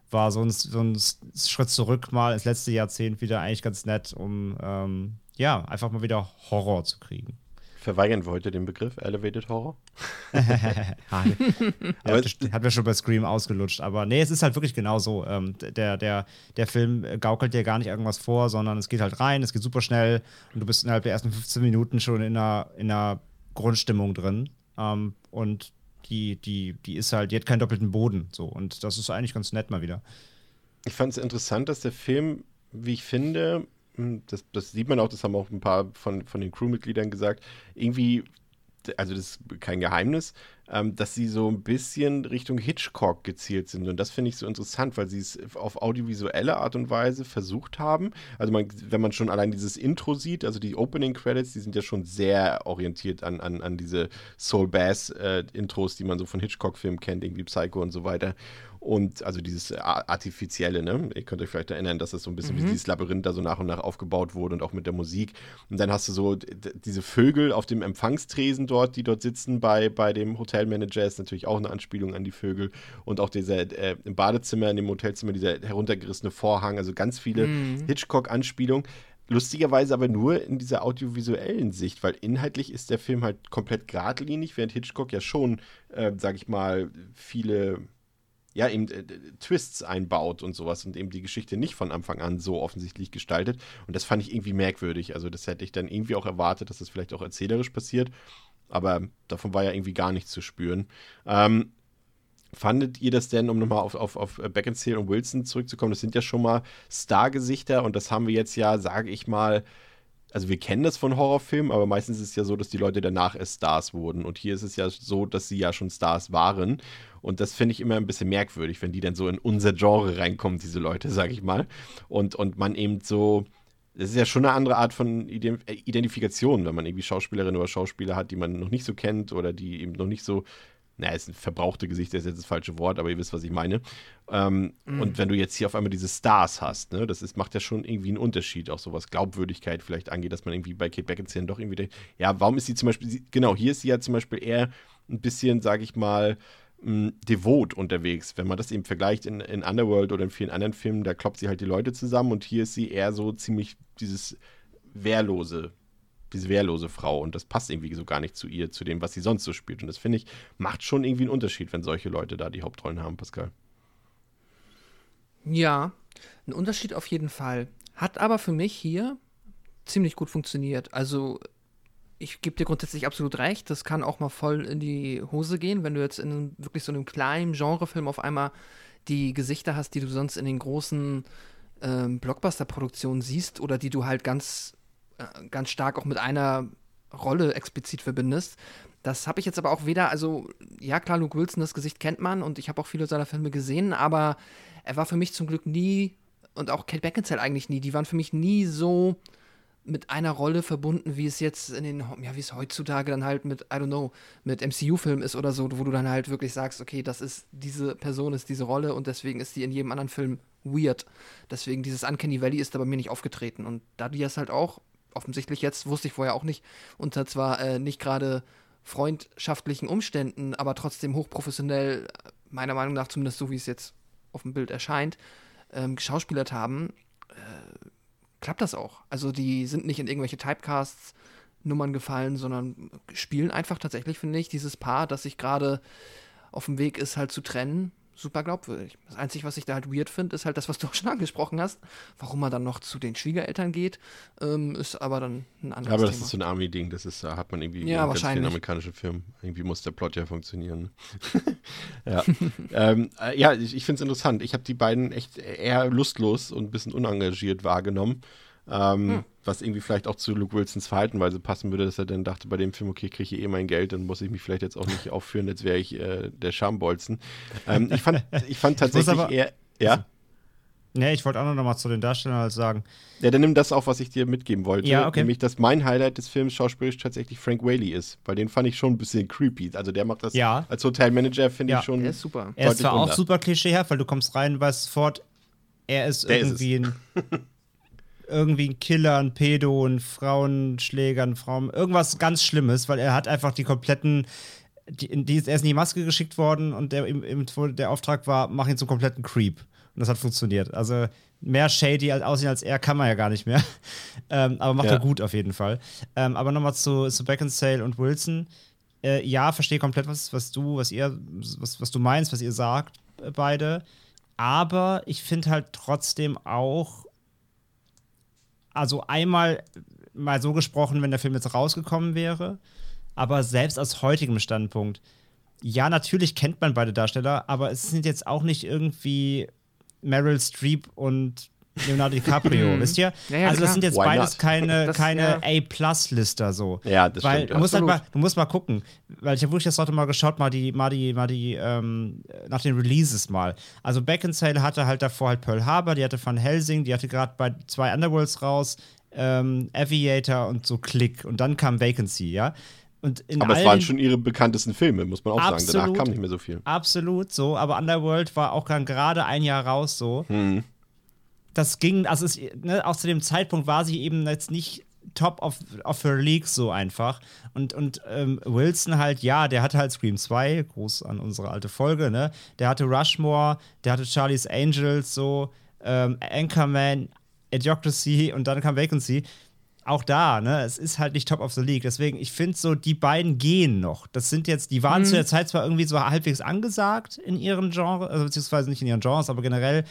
Speaker 3: war so ein, so ein Schritt zurück mal ins letzte Jahrzehnt wieder eigentlich ganz nett, um ähm, ja, einfach mal wieder Horror zu kriegen.
Speaker 1: Verweigern wir heute den Begriff Elevated Horror?
Speaker 3: Aber hat mir schon bei Scream ausgelutscht. Aber nee, es ist halt wirklich genau so. Ähm, der, der, der Film gaukelt dir gar nicht irgendwas vor, sondern es geht halt rein, es geht super schnell und du bist innerhalb der ersten 15 Minuten schon in einer, in einer Grundstimmung drin. Ähm, und die, die, die ist halt, die hat keinen doppelten Boden. So. Und das ist eigentlich ganz nett mal wieder.
Speaker 1: Ich fand es interessant, dass der Film, wie ich finde, das, das sieht man auch, das haben auch ein paar von, von den Crewmitgliedern gesagt, irgendwie, also das ist kein Geheimnis, ähm, dass sie so ein bisschen Richtung Hitchcock gezielt sind. Und das finde ich so interessant, weil sie es auf audiovisuelle Art und Weise versucht haben. Also man, wenn man schon allein dieses Intro sieht, also die Opening Credits, die sind ja schon sehr orientiert an, an, an diese Soul Bass äh, Intros, die man so von Hitchcock-Filmen kennt, irgendwie Psycho und so weiter. Und also dieses A- Artifizielle, ne? Ihr könnt euch vielleicht erinnern, dass das so ein bisschen wie dieses Labyrinth da so nach und nach aufgebaut wurde und auch mit der Musik. Und dann hast du so diese Vögel auf dem Empfangstresen dort, die dort sitzen bei, bei dem Hotelmanager, ist natürlich auch eine Anspielung an die Vögel. Und auch dieser äh, im Badezimmer, in dem Hotelzimmer, dieser heruntergerissene Vorhang, also ganz viele Hitchcock-Anspielungen. Lustigerweise aber nur in dieser audiovisuellen Sicht, weil inhaltlich ist der Film halt komplett geradlinig, während Hitchcock ja schon, äh, sag ich mal, viele ja, eben äh, Twists einbaut und sowas und eben die Geschichte nicht von Anfang an so offensichtlich gestaltet. Und das fand ich irgendwie merkwürdig. Also, das hätte ich dann irgendwie auch erwartet, dass das vielleicht auch erzählerisch passiert. Aber davon war ja irgendwie gar nichts zu spüren. Ähm, fandet ihr das denn, um nochmal auf, auf, auf Beckinsale und Wilson zurückzukommen, das sind ja schon mal Stargesichter und das haben wir jetzt ja, sage ich mal, also wir kennen das von Horrorfilmen, aber meistens ist es ja so, dass die Leute danach erst Stars wurden. Und hier ist es ja so, dass sie ja schon Stars waren. Und das finde ich immer ein bisschen merkwürdig, wenn die dann so in unser Genre reinkommen, diese Leute, sage ich mal. Und, und man eben so, das ist ja schon eine andere Art von äh, Identifikation, wenn man irgendwie Schauspielerinnen oder Schauspieler hat, die man noch nicht so kennt oder die eben noch nicht so, naja, ist ein verbrauchte Gesicht, das ist jetzt das falsche Wort, aber ihr wisst, was ich meine. Ähm, Und wenn du jetzt hier auf einmal diese Stars hast, ne, das ist, macht ja schon irgendwie einen Unterschied, auch so was Glaubwürdigkeit vielleicht angeht, dass man irgendwie bei Kate Beckinsale doch irgendwie denkt, ja, warum ist sie zum Beispiel, genau, hier ist sie ja zum Beispiel eher ein bisschen, sage ich mal, mh, devot unterwegs. Wenn man das eben vergleicht in, in Underworld oder in vielen anderen Filmen, da kloppt sie halt die Leute zusammen und hier ist sie eher so ziemlich dieses wehrlose, diese wehrlose Frau und das passt irgendwie so gar nicht zu ihr, zu dem, was sie sonst so spielt. Und das finde ich, macht schon irgendwie einen Unterschied, wenn solche Leute da die Hauptrollen haben, Pascal.
Speaker 2: Ja, ein Unterschied auf jeden Fall. Hat aber für mich hier ziemlich gut funktioniert. Also, ich gebe dir grundsätzlich absolut recht, das kann auch mal voll in die Hose gehen, wenn du jetzt in wirklich so einem kleinen Genrefilm auf einmal die Gesichter hast, die du sonst in den großen ähm, Blockbuster-Produktionen siehst oder die du halt ganz, ganz stark auch mit einer Rolle explizit verbindest. Das habe ich jetzt aber auch weder, also ja klar, Luke Wilson, das Gesicht kennt man und ich habe auch viele seiner Filme gesehen, aber er war für mich zum Glück nie und auch Kate Beckinsale eigentlich nie, die waren für mich nie so mit einer Rolle verbunden, wie es jetzt in den, ja, wie es heutzutage dann halt mit, I don't know, mit MCU-Filmen ist oder so, wo du dann halt wirklich sagst, okay, das ist, diese Person ist diese Rolle und deswegen ist die in jedem anderen Film weird. Deswegen dieses Uncanny Valley ist da bei mir nicht aufgetreten. Und da die das halt auch, offensichtlich jetzt, wusste ich vorher auch nicht, unter zwar äh, nicht gerade freundschaftlichen Umständen, aber trotzdem hochprofessionell, meiner Meinung nach zumindest so, wie es jetzt auf dem Bild erscheint, ähm, geschauspielert haben, äh, klappt das auch. Also die sind nicht in irgendwelche Typecasts Nummern gefallen, sondern spielen einfach tatsächlich, finde ich, dieses Paar, das sich gerade auf dem Weg ist, halt zu trennen, super glaubwürdig. Das Einzige, was ich da halt weird finde, ist halt das, was du auch schon angesprochen hast. Warum er dann noch zu den Schwiegereltern geht, ähm, ist aber dann ein anderes
Speaker 1: Aber das
Speaker 2: Thema.
Speaker 1: ist so ein Army-Ding, das ist, da hat man irgendwie
Speaker 2: Ja,
Speaker 1: in ganz vielen amerikanischen Filmen. Irgendwie muss der Plot ja funktionieren. ja, ähm, äh, ja, ich, ich finde es interessant. Ich habe die beiden echt eher lustlos und ein bisschen unengagiert wahrgenommen. Ähm,
Speaker 2: Hm.
Speaker 1: Was irgendwie vielleicht auch zu Luke Wilsons Verhaltenweise passen würde, dass er dann dachte bei dem Film, okay, kriege ich eh mein Geld, dann muss ich mich vielleicht jetzt auch nicht aufführen, als wäre ich äh, der Schambolzen. Ähm, ich, fand, ich fand tatsächlich
Speaker 3: aber-
Speaker 1: eher, ja,
Speaker 3: Nee, ich wollte auch noch mal zu den Darstellern halt sagen.
Speaker 1: ja, dann nimm das auf, was ich dir mitgeben wollte.
Speaker 3: Ja, okay.
Speaker 1: Nämlich, dass mein Highlight des Films schauspielerisch tatsächlich Frank Whaley ist. Weil den fand ich schon ein bisschen creepy. Also der macht das
Speaker 3: Ja.
Speaker 1: als Hotelmanager, finde
Speaker 3: Ja.
Speaker 1: ich schon.
Speaker 2: Der ist super.
Speaker 3: Er ist zwar auch
Speaker 1: unter.
Speaker 3: super klischeehaft, weil du kommst rein, weißt sofort, er ist
Speaker 1: Der ist
Speaker 3: irgendwie ein irgendwie ein Killer, ein Pedo, ein Frauenschläger, ein Frauen, irgendwas ganz Schlimmes, weil er hat einfach die kompletten die, die, er ist in die Maske geschickt worden und der, der Auftrag war, mach ihn zum kompletten Creep. Und das hat funktioniert. Also mehr shady als aussehen als er kann man ja gar nicht mehr. ähm, aber macht
Speaker 1: Ja.
Speaker 3: er gut auf jeden Fall. Ähm, aber nochmal zu, zu Beckinsale und Wilson. Äh, ja, verstehe komplett, was, was du, was ihr, was, was du meinst, was ihr sagt, äh, beide. Aber ich finde halt trotzdem auch, also einmal mal so gesprochen, wenn der Film jetzt rausgekommen wäre, aber selbst aus heutigem Standpunkt, ja, natürlich kennt man beide Darsteller, aber es sind jetzt auch nicht irgendwie Meryl Streep und Leonardo DiCaprio, wisst ihr?
Speaker 2: Ja, ja,
Speaker 3: also das
Speaker 2: klar.
Speaker 3: sind jetzt
Speaker 1: Why
Speaker 3: beides
Speaker 1: not?
Speaker 3: keine,
Speaker 2: Das-
Speaker 3: keine
Speaker 2: ja.
Speaker 3: A-Plus-Lister so.
Speaker 1: Ja, das
Speaker 3: Weil
Speaker 1: stimmt.
Speaker 3: du musst halt
Speaker 2: Absolut.
Speaker 3: mal, du musst mal gucken, weil ich habe wirklich das heute mal geschaut, mal die, mal die, mal die, ähm, nach den Releases mal. Also Beckinsale hatte halt davor halt Pearl Harbor, die hatte Van Helsing, die hatte gerade bei zwei Underworlds raus, ähm, Aviator und so Click und dann kam Vacancy, ja. Und in
Speaker 1: Aber es
Speaker 3: allen,
Speaker 1: waren schon ihre bekanntesten Filme, muss man auch sagen. Danach
Speaker 3: Absolut.
Speaker 1: kam nicht mehr so viel.
Speaker 3: Absolut so, aber Underworld war auch gerade ein Jahr raus so.
Speaker 1: Hm.
Speaker 3: Das ging, also es, ne, auch zu dem Zeitpunkt war sie eben jetzt nicht top of, of her league so einfach. Und, und ähm, Wilson halt, ja, der hatte halt Scream 2, Gruß an unsere alte Folge, ne? Der hatte Rushmore, der hatte Charlie's Angels, so, ähm, Anchorman, Idiocracy und dann kam Vacancy. Auch da, ne, es ist halt nicht top of the league. Deswegen, ich finde so, die beiden gehen noch. Das sind jetzt, die waren zu der Zeit zwar irgendwie so halbwegs angesagt in ihren Genres, also beziehungsweise nicht in ihren Genres, aber generell,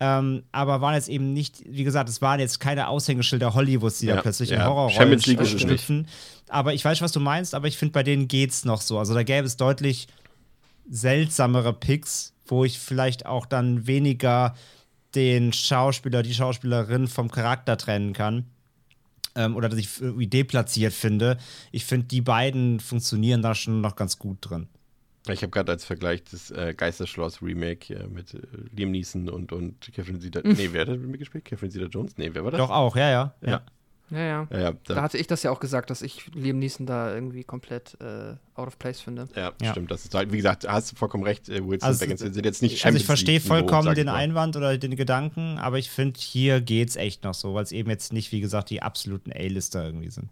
Speaker 3: ähm, aber waren jetzt eben nicht, wie gesagt, es waren jetzt keine Aushängeschilder Hollywoods, die
Speaker 1: Ja,
Speaker 3: da plötzlich
Speaker 1: ja.
Speaker 3: in Horrorrollen schlüpfen. Aber ich weiß, was du meinst, aber ich finde, bei denen geht's noch so. Also da gäbe es deutlich seltsamere Picks, wo ich vielleicht auch dann weniger den Schauspieler, die Schauspielerin vom Charakter trennen kann. Ähm, oder dass ich irgendwie deplatziert finde. Ich finde, die beiden funktionieren da schon noch ganz gut drin.
Speaker 1: Ich habe gerade als Vergleich das äh, Geisterschloss-Remake äh, mit äh, Liam Neeson und, und Catherine Zeta. Nee, wer hat das Remake gespielt? Catherine Zeta Jones? Nee, wer war das?
Speaker 3: Doch auch, ja, ja. ja.
Speaker 1: Ja.
Speaker 2: Ja, ja.
Speaker 1: Ja, ja,
Speaker 2: Da
Speaker 1: da,
Speaker 2: hatte ich das ja auch gesagt, dass ich Liam Neeson da irgendwie komplett äh, out of place finde.
Speaker 1: ja,
Speaker 3: Ja.
Speaker 1: stimmt. Das ist halt, wie gesagt, hast du vollkommen recht. Äh, Wilson
Speaker 3: Also,
Speaker 1: Beckinsale sind jetzt nicht
Speaker 3: Also ich verstehe vollkommen
Speaker 1: ich
Speaker 3: den
Speaker 1: mal.
Speaker 3: Einwand oder den Gedanken, aber ich finde, hier geht's echt noch so, weil es eben jetzt nicht, wie gesagt, die absoluten A-Lister irgendwie sind.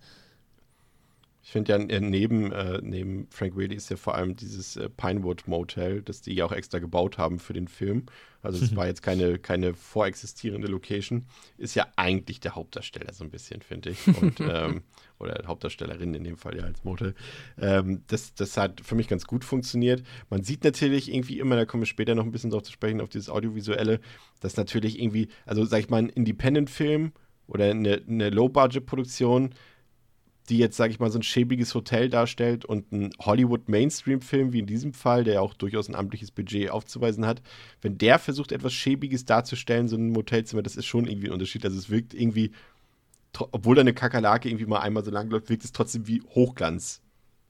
Speaker 1: Ich finde ja, äh, neben, äh, neben Frank Whaley ist ja vor allem dieses äh, Pinewood Motel, das die ja auch extra gebaut haben für den Film. Also es war jetzt keine, keine vorexistierende Location. Ist ja eigentlich der Hauptdarsteller so ein bisschen, finde ich. Und, ähm, oder Hauptdarstellerin in dem Fall ja als Motel. Ähm, das, das hat für mich ganz gut funktioniert. Man sieht natürlich irgendwie immer, da kommen wir später noch ein bisschen drauf zu sprechen, auf dieses Audiovisuelle, dass natürlich irgendwie, also sag ich mal, ein Independent-Film oder eine, eine Low-Budget-Produktion die jetzt, sage ich mal, so ein schäbiges Hotel darstellt und ein Hollywood-Mainstream-Film, wie in diesem Fall, der ja auch durchaus ein amtliches Budget aufzuweisen hat, wenn der versucht, etwas Schäbiges darzustellen, so ein Hotelzimmer, das ist schon irgendwie ein Unterschied. Also es wirkt irgendwie, obwohl da eine Kakerlake irgendwie mal einmal so lang läuft, wirkt es trotzdem wie Hochglanz.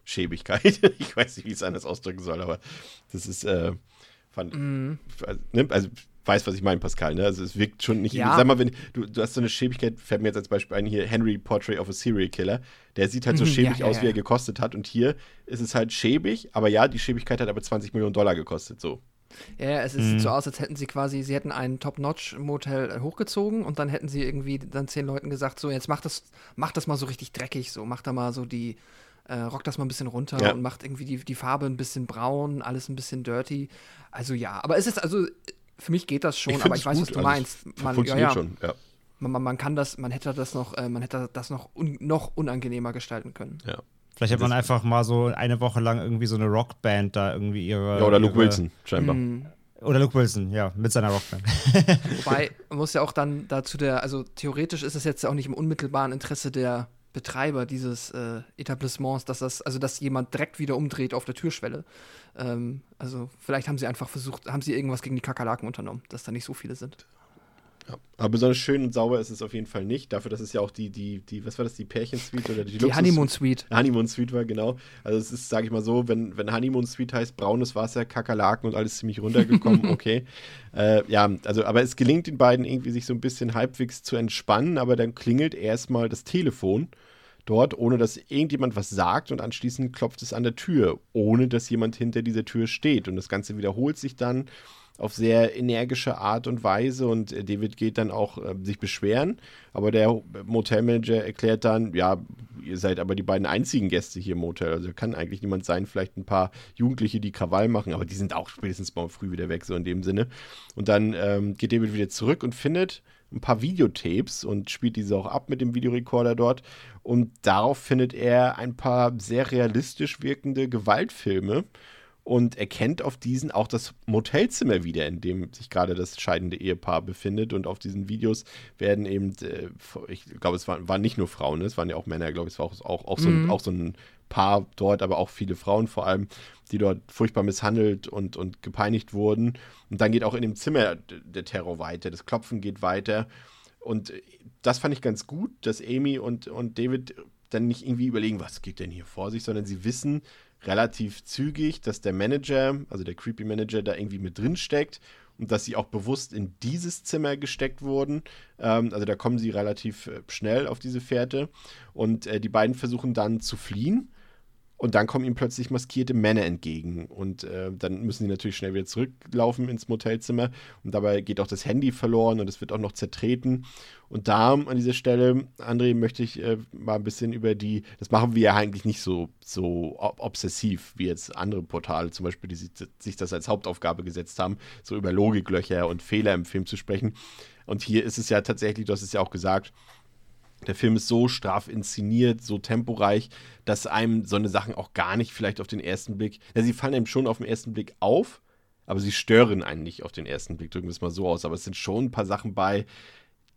Speaker 1: Schäbigkeit. ich weiß nicht, wie ich es anders ausdrücken soll, aber das ist, äh, fand,
Speaker 2: Mhm.
Speaker 1: also, ne, also weiß, was ich meine, Pascal, ne? Also es wirkt schon nicht,
Speaker 2: Ja.
Speaker 1: sag mal, wenn du, du hast so eine Schäbigkeit, fällt mir jetzt als Beispiel ein, hier Henry Portrait of a Serial Killer, der sieht halt so
Speaker 2: Mhm,
Speaker 1: schäbig
Speaker 2: ja,
Speaker 1: aus,
Speaker 2: ja.
Speaker 1: wie er gekostet hat und hier ist es halt schäbig, aber ja, die Schäbigkeit hat aber 20 Millionen Dollar gekostet, so.
Speaker 2: Ja, es ist,
Speaker 3: Mhm.
Speaker 2: sieht so aus, als hätten sie quasi, sie hätten ein Top-Notch-Motel äh, hochgezogen und dann hätten sie irgendwie dann zehn Leuten gesagt, so jetzt macht das, macht das mal so richtig dreckig, so macht da mal so die, äh, rockt das mal ein bisschen runter
Speaker 1: Ja.
Speaker 2: und macht irgendwie die, die Farbe ein bisschen braun, alles ein bisschen dirty. Also ja, aber es ist also, für mich geht das schon,
Speaker 1: find
Speaker 2: aber ich weiß,
Speaker 1: gut,
Speaker 2: was du
Speaker 1: also
Speaker 2: meinst. Man, ja,
Speaker 1: Funktioniert
Speaker 2: ja,
Speaker 1: schon, ja.
Speaker 2: man, man, man kann das, man hätte das noch, äh, man hätte das noch, un, noch unangenehmer gestalten können.
Speaker 1: ja.
Speaker 3: Vielleicht hätte man einfach mal so eine Woche lang irgendwie so eine Rockband da irgendwie ihre.
Speaker 1: Ja, oder Luke
Speaker 3: ihre,
Speaker 1: Wilson, scheinbar.
Speaker 2: Mhm.
Speaker 3: Oder Luke Wilson, ja, mit seiner Rockband.
Speaker 2: Wobei, man muss ja auch dann dazu der, also theoretisch ist es jetzt auch nicht im unmittelbaren Interesse der Betreiber dieses äh, Etablissements, dass das, also dass jemand direkt wieder umdreht auf der Türschwelle. Ähm, also vielleicht haben sie einfach versucht, haben sie irgendwas gegen die Kakerlaken unternommen, dass da nicht so viele sind.
Speaker 1: Ja. Aber besonders schön und sauber ist es auf jeden Fall nicht. Dafür, dass es ja auch die, die, die, was war das, die Pärchen-Suite oder die,
Speaker 2: Die
Speaker 1: Luxus-
Speaker 2: Honeymoon Suite.
Speaker 1: Honeymoon Suite war, genau. Also es ist, sage ich mal so, wenn, wenn Honeymoon Suite heißt, braunes Wasser, Kakerlaken und alles ziemlich runtergekommen, okay. Äh, ja, also, aber es gelingt den beiden irgendwie, sich so ein bisschen halbwegs zu entspannen, aber dann klingelt erstmal das Telefon dort, ohne dass irgendjemand was sagt und anschließend klopft es an der Tür, ohne dass jemand hinter dieser Tür steht. Und das Ganze wiederholt sich dann auf sehr energische Art und Weise und äh, David geht dann auch äh, sich beschweren, aber der Motelmanager erklärt dann, ja, ihr seid aber die beiden einzigen Gäste hier im Motel, also kann eigentlich niemand sein, vielleicht ein paar Jugendliche, die Krawall machen, aber die sind auch spätestens morgen früh wieder weg, so in dem Sinne. Und dann ähm, geht David wieder zurück und findet ein paar Videotapes und spielt diese auch ab mit dem Videorekorder dort. Und darauf findet er ein paar sehr realistisch wirkende Gewaltfilme und erkennt auf diesen auch das Motelzimmer wieder, in dem sich gerade das scheidende Ehepaar befindet. Und auf diesen Videos werden eben, äh, ich glaube, es waren, waren nicht nur Frauen, ne? es waren ja auch Männer, glaube ich, es war auch, auch, auch, so, ein-
Speaker 2: Mhm.
Speaker 1: auch so ein Paar dort, aber auch viele Frauen vor allem, die dort furchtbar misshandelt und, und gepeinigt wurden. Und dann geht auch in dem Zimmer der Terror weiter, das Klopfen geht weiter. Und äh, das fand ich ganz gut, dass Amy und, und David dann nicht irgendwie überlegen, was geht denn hier vor sich, sondern sie wissen relativ zügig, dass der Manager, also der Creepy Manager, da irgendwie mit drin steckt und dass sie auch bewusst in dieses Zimmer gesteckt wurden. Ähm, also da kommen sie relativ äh, schnell auf diese Fährte und äh, die beiden versuchen dann zu fliehen. Und dann kommen ihm plötzlich maskierte Männer entgegen. Und äh, dann müssen sie natürlich schnell wieder zurücklaufen ins Motelzimmer. Und dabei geht auch das Handy verloren und es wird auch noch zertreten. Und da an dieser Stelle, André, möchte ich äh, mal ein bisschen über die, das machen wir ja eigentlich nicht so, so ob obsessiv wie jetzt andere Portale, zum Beispiel, die sich, sich das als Hauptaufgabe gesetzt haben, so über Logiklöcher und Fehler im Film zu sprechen. Und hier ist es ja tatsächlich, du hast es ja auch gesagt, der Film ist so straff inszeniert, so temporeich, dass einem so eine Sachen auch gar nicht vielleicht auf den ersten Blick, ja, sie fallen einem schon auf den ersten Blick auf, aber sie stören einen nicht auf den ersten Blick, drücken wir es mal so aus. Aber es sind schon ein paar Sachen bei,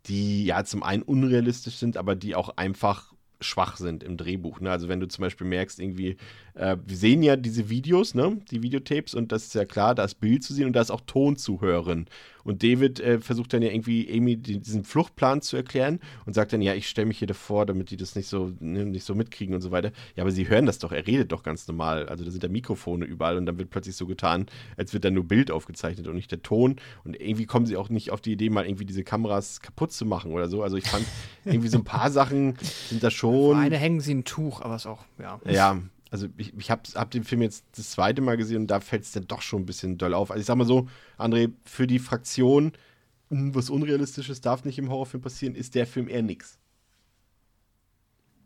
Speaker 1: die ja zum einen unrealistisch sind, aber die auch einfach schwach sind im Drehbuch. Ne? Also wenn du zum Beispiel merkst, irgendwie, äh, wir sehen ja diese Videos, ne? die Videotapes, und das ist ja klar, da ist Bild zu sehen und da ist auch Ton zu hören. Und David äh, versucht dann ja irgendwie Amy die, diesen Fluchtplan zu erklären und sagt dann, ja, ich stelle mich hier davor, damit die das nicht so, ne, nicht so mitkriegen und so weiter. Ja, aber sie hören das doch, er redet doch ganz normal. Also da sind da Mikrofone überall und dann wird plötzlich so getan, als wird dann nur Bild aufgezeichnet und nicht der Ton. Und irgendwie kommen sie auch nicht auf die Idee, mal irgendwie diese Kameras kaputt zu machen oder so. Also ich fand irgendwie so ein paar Sachen sind da schon.
Speaker 2: Eine hängen sie ein Tuch, aber ist auch, ja.
Speaker 1: Ja, also ich, ich habe hab den Film jetzt das zweite Mal gesehen und da fällt es dann doch schon ein bisschen doll auf. Also ich sag mal so, André, für die Fraktion, was Unrealistisches darf nicht im Horrorfilm passieren, ist der Film eher nix.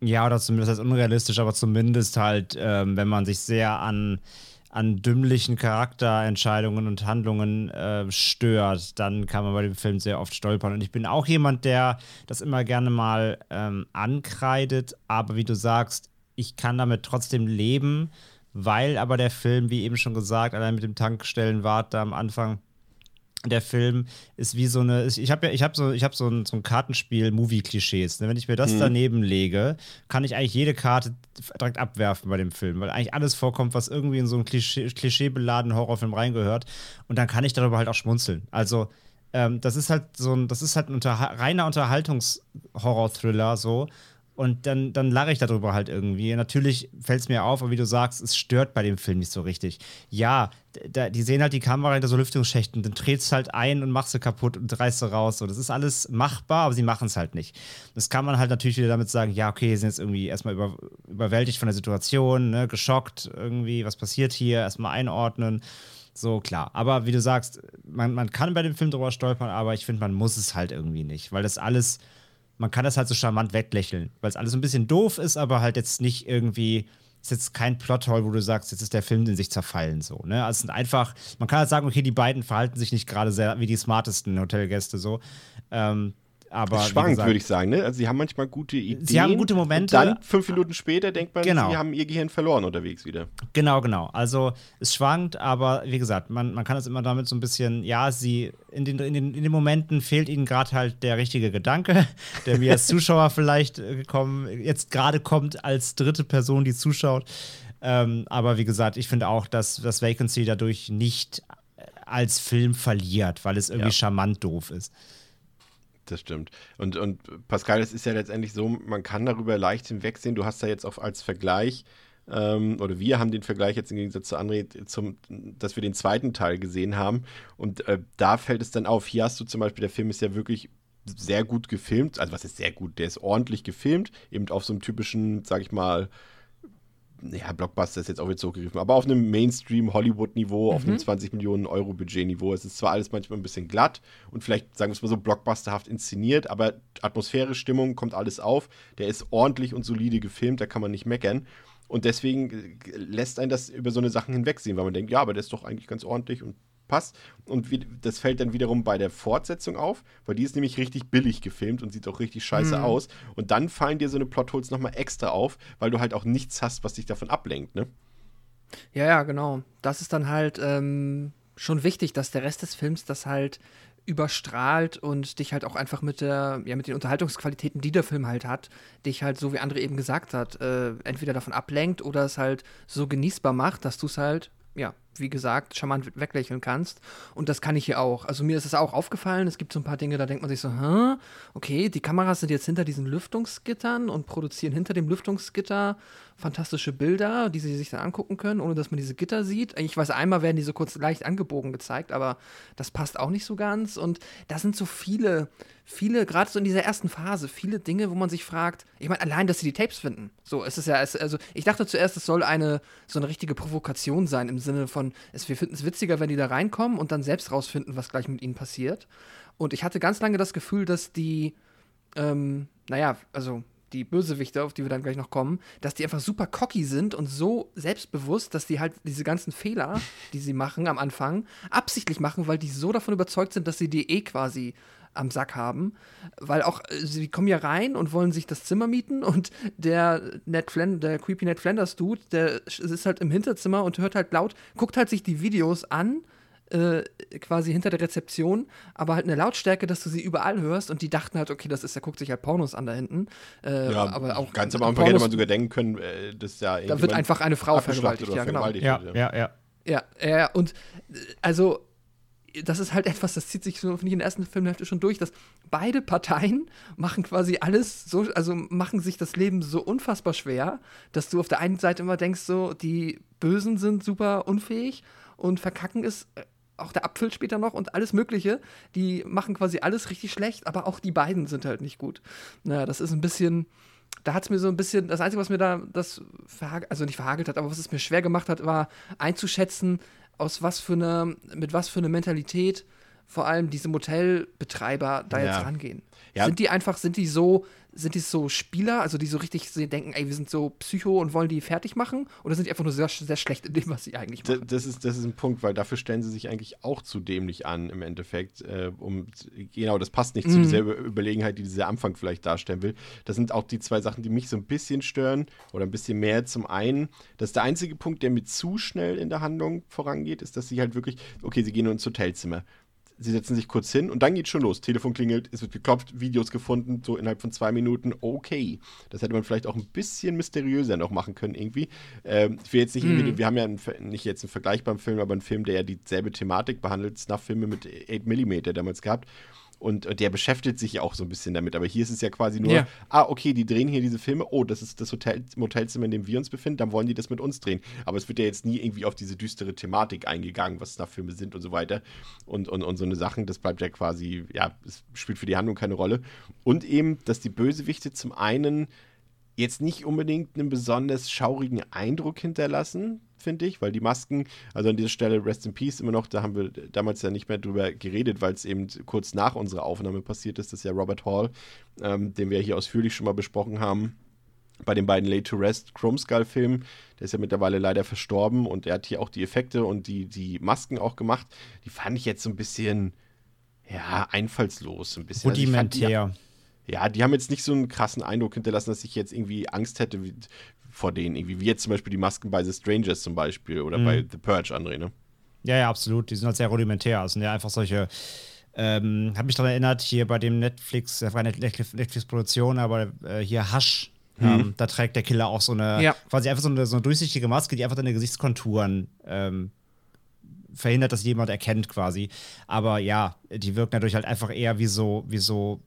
Speaker 3: Ja, oder zumindest als unrealistisch, aber zumindest halt, ähm, wenn man sich sehr an, an dümmlichen Charakterentscheidungen und Handlungen äh, stört, dann kann man bei dem Film sehr oft stolpern. Und ich bin auch jemand, der das immer gerne mal ähm, ankreidet, aber wie du sagst, ich kann damit trotzdem leben, weil aber der Film, wie eben schon gesagt, allein mit dem Tankstellenwart da am Anfang, der Film ist wie so eine. Ich habe ja, ich habe so, ich habe so ein, so ein Kartenspiel Movie-Klischees. Ne? Wenn ich mir das daneben lege, kann ich eigentlich jede Karte direkt abwerfen bei dem Film, weil eigentlich alles vorkommt, was irgendwie in so einen Klischee, klischeebeladenen Horrorfilm reingehört. Und dann kann ich darüber halt auch schmunzeln. Also ähm, das ist halt so ein, das ist halt ein unter, reiner Unterhaltungshorror-Thriller so Und dann, dann lache ich darüber halt irgendwie. Natürlich fällt es mir auf, aber wie du sagst, es stört bei dem Film nicht so richtig. Ja, da, die sehen halt die Kamera hinter so Lüftungsschächten, dann drehst halt ein und machst sie kaputt und reißt sie raus. So, das ist alles machbar, aber sie machen es halt nicht. Das kann man halt natürlich wieder damit sagen, ja, okay, sind jetzt irgendwie erstmal über, überwältigt von der Situation, ne, geschockt irgendwie, was passiert hier, erstmal einordnen. So, klar. Aber wie du sagst, man, man kann bei dem Film drüber stolpern, aber ich finde, man muss es halt irgendwie nicht, weil das alles, man kann das halt so charmant weglächeln, weil es alles ein bisschen doof ist, aber halt jetzt nicht irgendwie, ist jetzt kein Plothole, wo du sagst, jetzt ist der Film in sich zerfallen, so, ne? Also es sind einfach, man kann halt sagen, okay, die beiden verhalten sich nicht gerade sehr wie die smartesten Hotelgäste, so. Ähm, aber
Speaker 1: schwankt, würde ich sagen. Ne? Also sie haben manchmal gute Ideen.
Speaker 3: Sie haben gute Momente.
Speaker 1: dann fünf Minuten später denkt man,
Speaker 3: genau.
Speaker 1: sie haben ihr Gehirn verloren unterwegs wieder.
Speaker 3: Genau, genau. Also es schwankt, aber wie gesagt, man, man kann es immer damit so ein bisschen, ja, sie in den, in den, in den Momenten fehlt ihnen gerade halt der richtige Gedanke, der mir als Zuschauer vielleicht gekommen, jetzt gerade kommt als dritte Person, die zuschaut. Ähm, aber wie gesagt, ich finde auch, dass das Vacancy dadurch nicht als Film verliert, weil es irgendwie ja. charmant doof ist.
Speaker 1: Das stimmt. Und, und Pascal, es ist ja letztendlich so, man kann darüber leicht hinwegsehen. Du hast da jetzt auch als Vergleich, ähm, oder wir haben den Vergleich jetzt im Gegensatz zu André, zum, dass wir den zweiten Teil gesehen haben. Und äh, da fällt es dann auf. Hier hast du zum Beispiel, der Film ist ja wirklich sehr gut gefilmt. Also, was ist sehr gut? Der ist ordentlich gefilmt, eben auf so einem typischen, sag ich mal, ja, Blockbuster ist jetzt auch wieder zurückgegriffen, aber auf einem Mainstream-Hollywood-Niveau, mhm. auf einem 20 mhm. Millionen Euro Budget-Niveau. Es ist zwar alles manchmal ein bisschen glatt und vielleicht, sagen wir es mal so, blockbusterhaft inszeniert, aber Atmosphäre, Stimmung, kommt alles auf. Der ist ordentlich und solide gefilmt, da kann man nicht meckern. Und deswegen äh, lässt einen das über so eine Sachen hinwegsehen, weil man denkt, ja, aber der ist doch eigentlich ganz ordentlich und passt. Und wie, das fällt dann wiederum bei der Fortsetzung auf, weil die ist nämlich richtig billig gefilmt und sieht auch richtig scheiße mhm. aus. Und dann fallen dir so eine Plotholes nochmal extra auf, weil du halt auch nichts hast, was dich davon ablenkt, ne?
Speaker 2: Ja, ja, genau. Das ist dann halt ähm, schon wichtig, dass der Rest des Films das halt überstrahlt und dich halt auch einfach mit der, ja, mit den Unterhaltungsqualitäten, die der Film halt hat, dich halt, so wie André eben gesagt hat, äh, entweder davon ablenkt oder es halt so genießbar macht, dass du es halt, ja, wie gesagt, charmant weglächeln kannst. Und das kann ich hier auch. Also mir ist es auch aufgefallen, es gibt so ein paar Dinge, da denkt man sich so, Hä? okay, die Kameras sind jetzt hinter diesen Lüftungsgittern und produzieren hinter dem Lüftungsgitter fantastische Bilder, die sie sich dann angucken können, ohne dass man diese Gitter sieht. Ich weiß, einmal werden die so kurz leicht angebogen gezeigt, aber das passt auch nicht so ganz. Und da sind so viele, viele, gerade so in dieser ersten Phase, viele Dinge, wo man sich fragt, ich meine, allein, dass sie die Tapes finden. So, es ist ja, es, also ich dachte zuerst, es soll eine, so eine richtige Provokation sein im Sinne von, es, wir finden es witziger, wenn die da reinkommen und dann selbst rausfinden, was gleich mit ihnen passiert. Und ich hatte ganz lange das Gefühl, dass die, ähm, naja, also die Bösewichte, auf die wir dann gleich noch kommen, dass die einfach super cocky sind und so selbstbewusst, dass die halt diese ganzen Fehler, die sie machen am Anfang, absichtlich machen, weil die so davon überzeugt sind, dass sie die eh quasi am Sack haben, weil auch äh, sie kommen ja rein und wollen sich das Zimmer mieten und der Ned Flan der creepy Ned Flanders Dude, der ist halt im Hinterzimmer und hört halt laut, guckt halt sich die Videos an äh, quasi hinter der Rezeption, aber halt eine Lautstärke, dass du sie überall hörst und die dachten halt, okay, das ist, der guckt sich halt Pornos an da hinten. Äh, ja, aber auch
Speaker 1: ganz am Anfang hätte man sogar denken können, äh, dass ja
Speaker 2: Da wird einfach eine Frau vergewaltigt, ja, genau.
Speaker 3: Ja, ja, ja.
Speaker 2: Ja, ja, und äh, also das ist halt etwas, das zieht sich so, ich, in der ersten Filmhälfte schon durch, dass beide Parteien machen quasi alles so, also machen sich das Leben so unfassbar schwer, dass du auf der einen Seite immer denkst, so, die Bösen sind super unfähig und verkacken ist äh, auch der Apfel später noch und alles Mögliche. Die machen quasi alles richtig schlecht, aber auch die beiden sind halt nicht gut. Naja, das ist ein bisschen. Da hat es mir so ein bisschen, das Einzige, was mir da das also nicht verhagelt hat, aber was es mir schwer gemacht hat, war einzuschätzen, aus was für einer, mit was für einer Mentalität vor allem diese Motelbetreiber da ja. jetzt rangehen. Ja. Sind die einfach, sind die so, sind die so Spieler, also die so richtig denken, ey, wir sind so Psycho und wollen die fertig machen? Oder sind die einfach nur sehr, sehr schlecht in dem, was sie eigentlich machen?
Speaker 1: Das ist, das ist ein Punkt, weil dafür stellen sie sich eigentlich auch zu dämlich an, im Endeffekt. Äh, um, genau, das passt nicht mhm. zu dieser Überlegenheit, die dieser Anfang vielleicht darstellen will. Das sind auch die zwei Sachen, die mich so ein bisschen stören oder ein bisschen mehr. Zum einen, dass der einzige Punkt, der mir zu schnell in der Handlung vorangeht, ist, dass sie halt wirklich, okay, sie gehen nur ins Hotelzimmer sie setzen sich kurz hin und dann geht schon los. Telefon klingelt, es wird geklopft, Videos gefunden, so innerhalb von zwei Minuten. Okay. Das hätte man vielleicht auch ein bisschen mysteriöser noch machen können, irgendwie. Ähm, ich will jetzt nicht irgendwie, wir haben ja einen, nicht jetzt einen vergleichbaren Film, aber einen Film, der ja dieselbe Thematik behandelt, Snuff-Filme mit 8 mm damals gehabt. Und, und, der beschäftigt sich ja auch so ein bisschen damit. Aber hier ist es ja quasi nur,
Speaker 2: Ja.
Speaker 1: ah, okay, die drehen hier diese Filme. Oh, das ist das Hotel, Motelzimmer, in dem wir uns befinden. Dann wollen die das mit uns drehen. Aber es wird ja jetzt nie irgendwie auf diese düstere Thematik eingegangen, was Snuff-Filme sind und so weiter. Und, und, und so eine Sachen, das bleibt ja quasi, ja, es spielt für die Handlung keine Rolle. Und eben, dass die Bösewichte zum einen jetzt nicht unbedingt einen besonders schaurigen Eindruck hinterlassen, finde ich, weil die Masken, also an dieser Stelle Rest in Peace immer noch, da haben wir damals ja nicht mehr drüber geredet, weil es eben kurz nach unserer Aufnahme passiert ist, das ist ja Robert Hall, ähm, den wir hier ausführlich schon mal besprochen haben, bei den beiden Late to Rest Chrome Skull Filmen, der ist ja mittlerweile leider verstorben und er hat hier auch die Effekte und die, die Masken auch gemacht, die fand ich jetzt so ein bisschen, ja, einfallslos, ein bisschen. Also ja, die haben jetzt nicht so einen krassen Eindruck hinterlassen, dass ich jetzt irgendwie Angst hätte wie, vor denen. Irgendwie, wie jetzt zum Beispiel die Masken bei The Strangers zum Beispiel oder
Speaker 3: Mhm.
Speaker 1: bei The Purge, André, ne?
Speaker 3: Ja, ja, absolut. Die sind halt sehr rudimentär. Das sind ja einfach solche. Ähm, hab mich daran erinnert, hier bei dem Netflix, äh, war eine Netflix- Netflix-Produktion, aber äh, hier Hasch, ähm, da trägt der Killer auch so eine,
Speaker 2: Ja.
Speaker 3: quasi einfach so eine, so eine durchsichtige Maske, die einfach deine Gesichtskonturen ähm, verhindert, dass jemand erkennt quasi. Aber ja, die wirken dadurch halt einfach eher wie so, wie so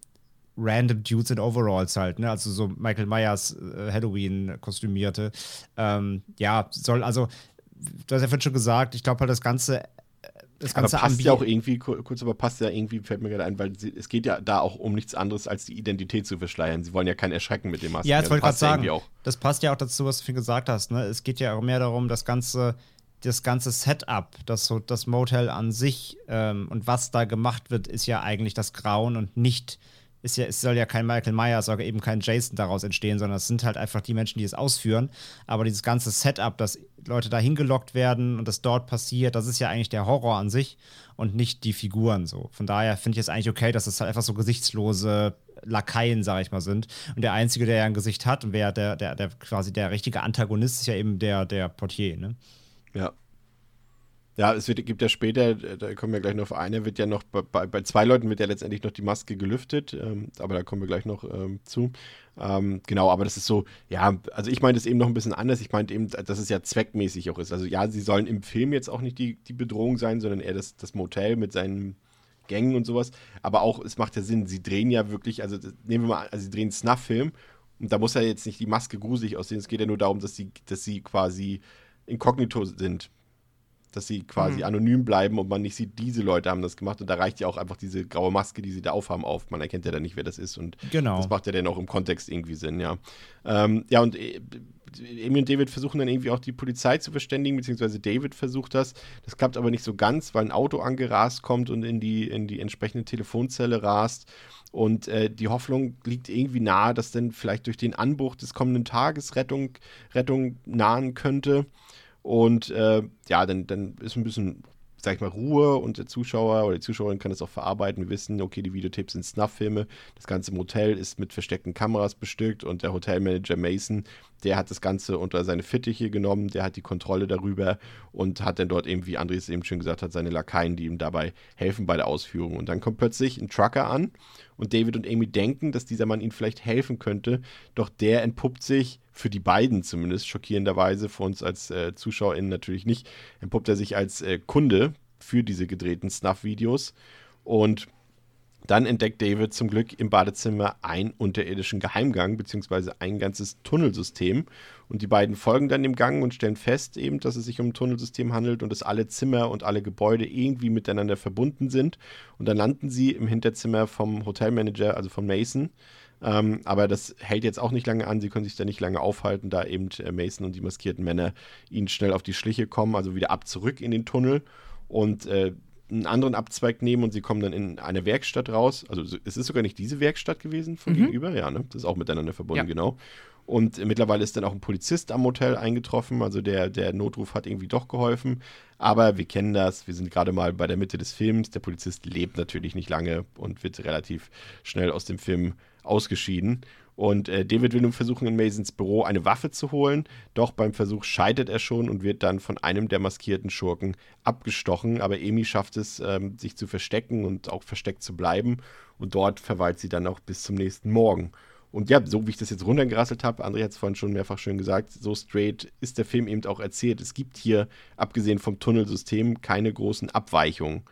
Speaker 3: random Dudes in Overalls halt, ne? Also so Michael Myers äh, Halloween-Kostümierte. Ähm, ja, soll, also, du hast ja vorhin schon gesagt, ich glaube halt das Ganze. äh, Das
Speaker 1: Aber
Speaker 3: ganze
Speaker 1: passt
Speaker 3: Ambi-
Speaker 1: ja auch irgendwie, kur- kurz aber passt ja irgendwie, fällt mir gerade ein, weil sie, es geht ja da auch um nichts anderes, als die Identität zu verschleiern. Sie wollen ja keinen erschrecken mit dem Masken.
Speaker 3: Ja, jetzt
Speaker 1: Also
Speaker 3: wollte ich gerade sagen,
Speaker 1: Auch.
Speaker 3: das passt ja auch dazu, was du vorhin gesagt hast. Ne? Es geht ja auch mehr darum, das ganze, das ganze Setup, das, so- das Motel an sich ähm, und was da gemacht wird, ist ja eigentlich das Grauen und nicht, ist ja, es soll ja kein Michael Myers oder eben kein Jason daraus entstehen, sondern es sind halt einfach die Menschen, die es ausführen. Aber dieses ganze Setup, dass Leute da hingelockt werden und das dort passiert, das ist ja eigentlich der Horror an sich und nicht die Figuren so. Von daher finde ich es eigentlich okay, dass es halt einfach so gesichtslose Lakaien, sag ich mal, sind. Und der Einzige, der ja ein Gesicht hat und wer der, der, der quasi der richtige Antagonist ist ja eben der, der Portier, ne?
Speaker 1: Ja. Ja, es wird, gibt ja später, da kommen wir gleich noch auf eine, wird ja noch, bei- bei, zwei Leuten wird ja letztendlich noch die Maske gelüftet, ähm, aber da kommen wir gleich noch ähm, zu. Ähm, genau, aber das ist so, ja, also ich meine das eben noch ein bisschen anders. Ich meinte eben, dass es ja zweckmäßig auch ist. Also ja, sie sollen im Film jetzt auch nicht die, die Bedrohung sein, sondern eher das, das Motel mit seinen Gängen und sowas. Aber auch, es macht ja Sinn, sie drehen ja wirklich, also das, nehmen wir mal also sie drehen Snuff-Film und da muss ja jetzt nicht die Maske gruselig aussehen. Es geht ja nur darum, dass sie, dass sie quasi inkognito sind. Dass sie quasi
Speaker 2: Mhm.
Speaker 1: anonym bleiben und man nicht sieht, diese Leute haben das gemacht. Und da reicht ja auch einfach diese graue Maske, die sie da aufhaben, auf. Man erkennt ja dann nicht, wer das ist. Und
Speaker 3: Genau.
Speaker 1: das macht ja dann auch im Kontext irgendwie Sinn, ja. Ähm, ja, und äh, Amy und David versuchen dann irgendwie auch die Polizei zu verständigen, beziehungsweise David versucht das. Das klappt aber nicht so ganz, weil ein Auto angerast kommt und in die, in die entsprechende Telefonzelle rast. Und äh, die Hoffnung liegt irgendwie nahe, dass dann vielleicht durch den Anbruch des kommenden Tages Rettung, Rettung nahen könnte. Und äh, ja, dann, dann ist ein bisschen, sag ich mal, Ruhe und der Zuschauer oder die Zuschauerin kann das auch verarbeiten. Wir wissen, okay, die Videotapes sind Snuff-Filme. Das ganze Motel ist mit versteckten Kameras bestückt und der Hotelmanager Mason, der hat das Ganze unter seine Fittiche genommen, der hat die Kontrolle darüber und hat dann dort eben, wie Andres eben schon gesagt hat, seine Lakaien, die ihm dabei helfen bei der Ausführung. Und dann kommt plötzlich ein Trucker an und David und Amy denken, dass dieser Mann ihnen vielleicht helfen könnte, doch der entpuppt sich, für die beiden zumindest, schockierenderweise, für uns als äh, ZuschauerInnen natürlich nicht, entpuppt er sich als äh, Kunde für diese gedrehten Snuff-Videos und dann entdeckt David zum Glück im Badezimmer einen unterirdischen Geheimgang, beziehungsweise ein ganzes Tunnelsystem. Und die beiden folgen dann dem Gang und stellen fest, eben, dass es sich um ein Tunnelsystem handelt und dass alle Zimmer und alle Gebäude irgendwie miteinander verbunden sind. Und dann landen sie im Hinterzimmer vom Hotelmanager, also von Mason. Ähm, aber das hält jetzt auch nicht lange an. Sie können sich da nicht lange aufhalten, da eben äh, Mason und die maskierten Männer ihnen schnell auf die Schliche kommen, also wieder ab zurück in den Tunnel. Und äh, einen anderen Abzweig nehmen und sie kommen dann in eine Werkstatt raus. Also so- es ist sogar nicht diese Werkstatt gewesen von gegenüber, ja, ne? Das ist auch miteinander verbunden,
Speaker 2: Ja.
Speaker 1: genau. Und äh, mittlerweile ist dann auch ein Polizist am Hotel eingetroffen, also der, der Notruf hat irgendwie doch geholfen. Aber wir kennen das, wir sind gerade mal bei der Mitte des Films. Der Polizist lebt natürlich nicht lange und wird relativ schnell aus dem Film ausgeschieden. Und äh, David will nun versuchen, in Masons Büro eine Waffe zu holen, doch beim Versuch scheitert er schon und wird dann von einem der maskierten Schurken abgestochen. Aber Amy schafft es, ähm, sich zu verstecken und auch versteckt zu bleiben. Und dort verweilt sie dann auch bis zum nächsten Morgen. Und ja, so wie ich das jetzt runtergerasselt habe, André hat es vorhin schon mehrfach schön gesagt, so straight ist der Film eben auch erzählt. Es gibt hier, abgesehen vom Tunnelsystem, keine großen Abweichungen.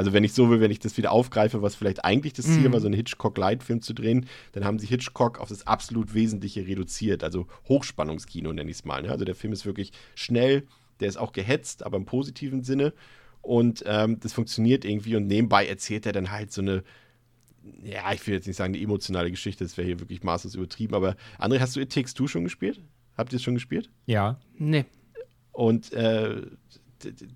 Speaker 1: Also wenn ich so will, wenn ich das wieder aufgreife, was vielleicht eigentlich das Ziel
Speaker 2: Mhm.
Speaker 1: war, so einen Hitchcock-Light-Film zu drehen, dann haben sie Hitchcock auf das absolut Wesentliche reduziert. Also Hochspannungskino nenne ich es mal. Ne? Also der Film ist wirklich schnell, der ist auch gehetzt, aber im positiven Sinne. Und ähm, das funktioniert irgendwie und nebenbei erzählt er dann halt so eine, ja, ich will jetzt nicht sagen eine emotionale Geschichte, das wäre hier wirklich maßlos übertrieben, aber André, hast du It Takes Two schon gespielt? Habt ihr es schon gespielt?
Speaker 3: Ja.
Speaker 2: Nee.
Speaker 1: Und äh,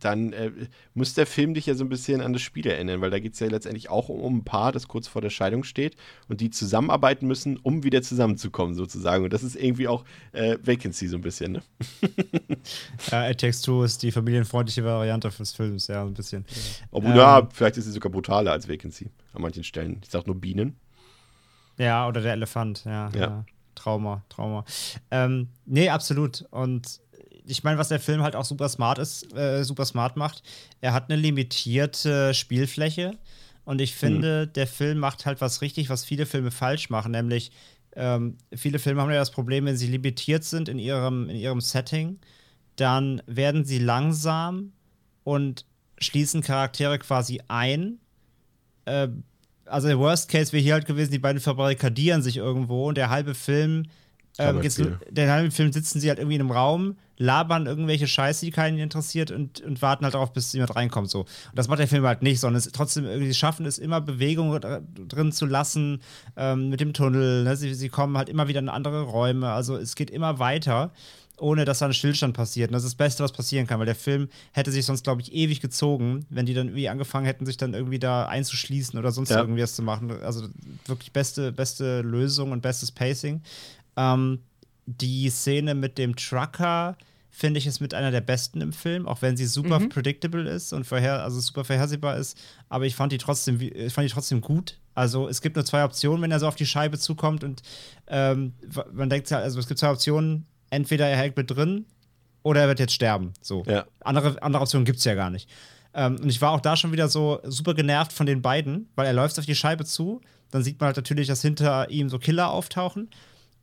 Speaker 1: dann äh, muss der Film dich ja so ein bisschen an das Spiel erinnern, weil da geht es ja letztendlich auch um, um ein Paar, das kurz vor der Scheidung steht und die zusammenarbeiten müssen, um wieder zusammenzukommen, sozusagen. Und das ist irgendwie auch äh, Vacancy so ein bisschen, ne?
Speaker 3: Äh, It Takes Two ist die familienfreundliche Variante des Films, ja, ein bisschen.
Speaker 1: Obwohl,
Speaker 3: Ähm.
Speaker 1: ja, vielleicht ist sie sogar brutaler als Vacancy an manchen Stellen. Ich sag nur Bienen.
Speaker 3: Ja, oder der Elefant, ja.
Speaker 1: Ja.
Speaker 3: ja. Trauma, Trauma. Ähm, nee, absolut. Und ich meine, was der Film halt auch super smart ist, äh, super smart macht, er hat eine limitierte Spielfläche. Und ich finde, der Film macht halt was richtig, was viele Filme falsch machen, nämlich ähm, viele Filme haben ja das Problem, wenn sie limitiert sind in ihrem, in ihrem Setting, dann werden sie langsam und schließen Charaktere quasi ein. Äh, also der Worst Case wäre hier halt gewesen, die beiden verbarrikadieren sich irgendwo und der halbe Film, ähm, geht's,
Speaker 1: Arbeitsspiel.
Speaker 3: der halbe Film sitzen sie halt irgendwie in einem Raum, labern irgendwelche Scheiße, die keinen interessiert und, und warten halt darauf, bis jemand reinkommt. So. Und das macht der Film halt nicht, sondern es trotzdem irgendwie sie schaffen es immer Bewegung dr- drin zu lassen ähm, mit dem Tunnel. Ne? Sie, sie kommen halt immer wieder in andere Räume. Also es geht immer weiter ohne dass da ein Stillstand passiert. Und das ist das Beste, was passieren kann, weil der Film hätte sich sonst, glaube ich, ewig gezogen, wenn die dann irgendwie angefangen hätten, sich dann irgendwie da einzuschließen oder sonst
Speaker 1: Ja.
Speaker 3: irgendwie was zu machen. Also wirklich beste, beste Lösung und bestes Pacing. Ähm, die Szene mit dem Trucker finde ich ist mit einer der besten im Film, auch wenn sie super predictable ist und vorher, also super vorhersehbar ist. Aber ich fand die trotzdem, ich fand die trotzdem gut. Also es gibt nur zwei Optionen, wenn er so auf die Scheibe zukommt und ähm, man denkt halt, also es gibt zwei Optionen, entweder er hängt mit drin oder er wird jetzt sterben. So.
Speaker 1: Ja.
Speaker 3: Andere, andere Optionen gibt es ja gar nicht. Ähm, und ich war auch da schon wieder so super genervt von den beiden, weil er läuft auf die Scheibe zu, dann sieht man halt natürlich, dass hinter ihm so Killer auftauchen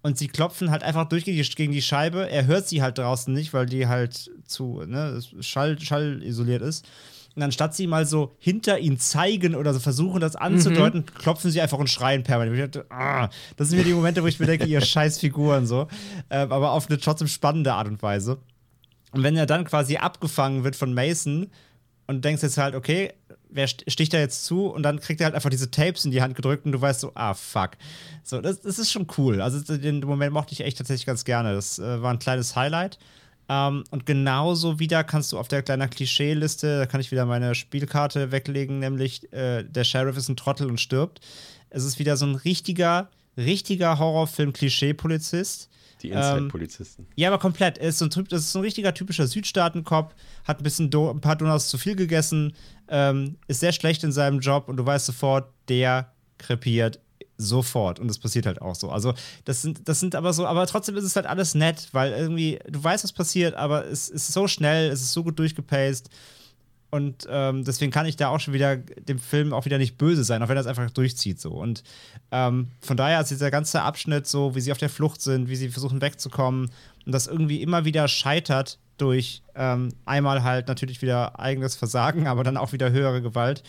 Speaker 3: und sie klopfen halt einfach durch gegen die, Scheibe. Er hört sie halt draußen nicht, weil die halt zu ne, Schall, Schall isoliert ist. Und anstatt sie mal so hinter ihn zeigen oder so versuchen, das anzudeuten, klopfen sie einfach und schreien permanent. Ich dachte, ah, das sind mir die Momente, wo ich mir denke, ihr scheiß Figuren so. Ähm, aber auf eine trotzdem spannende Art und Weise. Und wenn er dann quasi abgefangen wird von Mason und denkst jetzt halt, okay, wer st- sticht da jetzt zu? Und dann kriegt er halt einfach diese Tapes in die Hand gedrückt und du weißt so, ah, fuck. So, das, das ist schon cool. Also den Moment mochte ich echt tatsächlich ganz gerne. Das äh, war ein kleines Highlight. Ähm, und genauso wieder kannst du auf der kleinen Klischee-Liste, da kann ich wieder meine Spielkarte weglegen, nämlich äh, der Sheriff ist ein Trottel und stirbt. Es ist wieder so ein richtiger, richtiger Horrorfilm-Klischee-Polizist.
Speaker 1: Die
Speaker 3: Ähm,
Speaker 1: Inside-Polizisten.
Speaker 3: Ja, aber komplett. Ist so ein, das ist so ein richtiger typischer Südstaatenkopf, hat ein bisschen Do ein paar Donuts zu viel gegessen, ähm, ist sehr schlecht in seinem Job und du weißt sofort, der krepiert sofort. Und das passiert halt auch so. Also, das sind, das sind aber so, aber trotzdem ist es halt alles nett, weil irgendwie, du weißt, was passiert, aber es ist so schnell, es ist so gut durchgepaced. Und ähm, deswegen kann ich da auch schon wieder dem Film auch wieder nicht böse sein, auch wenn er es einfach durchzieht so. Und ähm, von daher ist dieser ganze Abschnitt so, wie sie auf der Flucht sind, wie sie versuchen wegzukommen und das irgendwie immer wieder scheitert durch ähm, einmal halt natürlich wieder eigenes Versagen, aber dann auch wieder höhere Gewalt,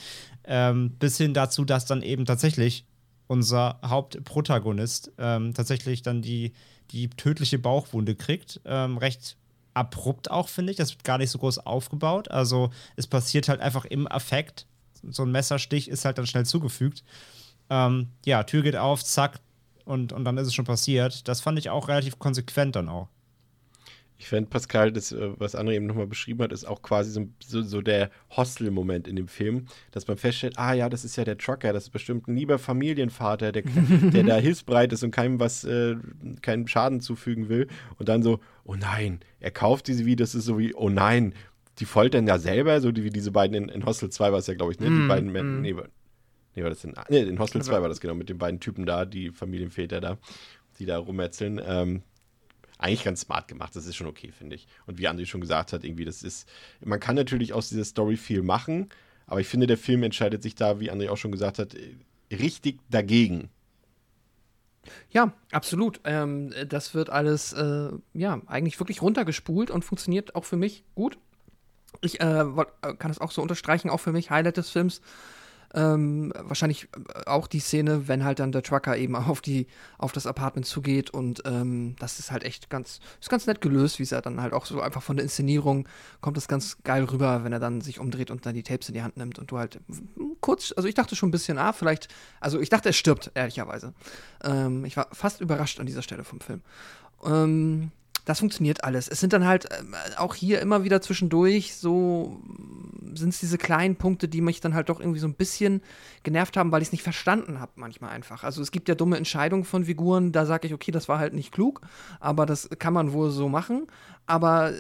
Speaker 3: ähm, bis hin dazu, dass dann eben tatsächlich unser Hauptprotagonist ähm, tatsächlich dann die, die tödliche Bauchwunde kriegt. Ähm, recht abrupt auch, finde ich. Das wird gar nicht so groß aufgebaut. Also es passiert halt einfach im Affekt. So ein Messerstich ist halt dann schnell zugefügt. Ähm, ja, Tür geht auf, zack, und, und dann ist es schon passiert. Das fand ich auch relativ konsequent dann auch.
Speaker 1: Ich fände, Pascal, das, äh, was André eben nochmal beschrieben hat, ist auch quasi so, so, so der Hostel-Moment in dem Film, dass man feststellt, ah ja, das ist ja der Trucker, das ist bestimmt ein lieber Familienvater, der, der da hilfsbereit ist und keinem was, äh, keinen Schaden zufügen will. Und dann so, oh nein, er kauft diese wie, das ist so wie, oh nein, die foltern ja selber, so wie diese beiden in, in Hostel 2 war es ja, glaube ich, ne? Die beiden Männer, nee, war- nee, war das in, nee, in Hostel 2 war das genau, mit den beiden Typen da, die Familienväter da, die da rumetzeln. Ähm, eigentlich ganz smart gemacht. Das ist schon okay, finde ich. Und wie André schon gesagt hat, irgendwie, das ist, man kann natürlich aus dieser Story viel machen, aber ich finde, der Film entscheidet sich da, wie André auch schon gesagt hat, äh, richtig dagegen.
Speaker 2: Ja, absolut. Ähm, das wird alles, äh, ja, eigentlich wirklich runtergespult und funktioniert auch für mich gut. Ich äh, kann es auch so unterstreichen, auch für mich Highlight des Films. Ähm, wahrscheinlich äh, auch die Szene, wenn halt dann der Trucker eben auf die auf das Apartment zugeht und ähm, das ist halt echt ganz ist ganz nett gelöst, wie es ja dann halt auch so einfach von der Inszenierung kommt das ganz geil rüber, wenn er dann sich umdreht und dann die Tapes in die Hand nimmt und du halt kurz, also ich dachte schon ein bisschen, ah, vielleicht, also ich dachte, er stirbt ehrlicherweise. Ähm, ich war fast überrascht an dieser Stelle vom Film. Ähm, das funktioniert alles. Es sind dann halt äh, auch hier immer wieder zwischendurch so, sind es diese kleinen Punkte, die mich dann halt doch irgendwie so ein bisschen genervt haben, weil ich es nicht verstanden habe manchmal einfach. Also es gibt ja dumme Entscheidungen von Figuren, da sage ich, okay, das war halt nicht klug, aber das kann man wohl so machen aber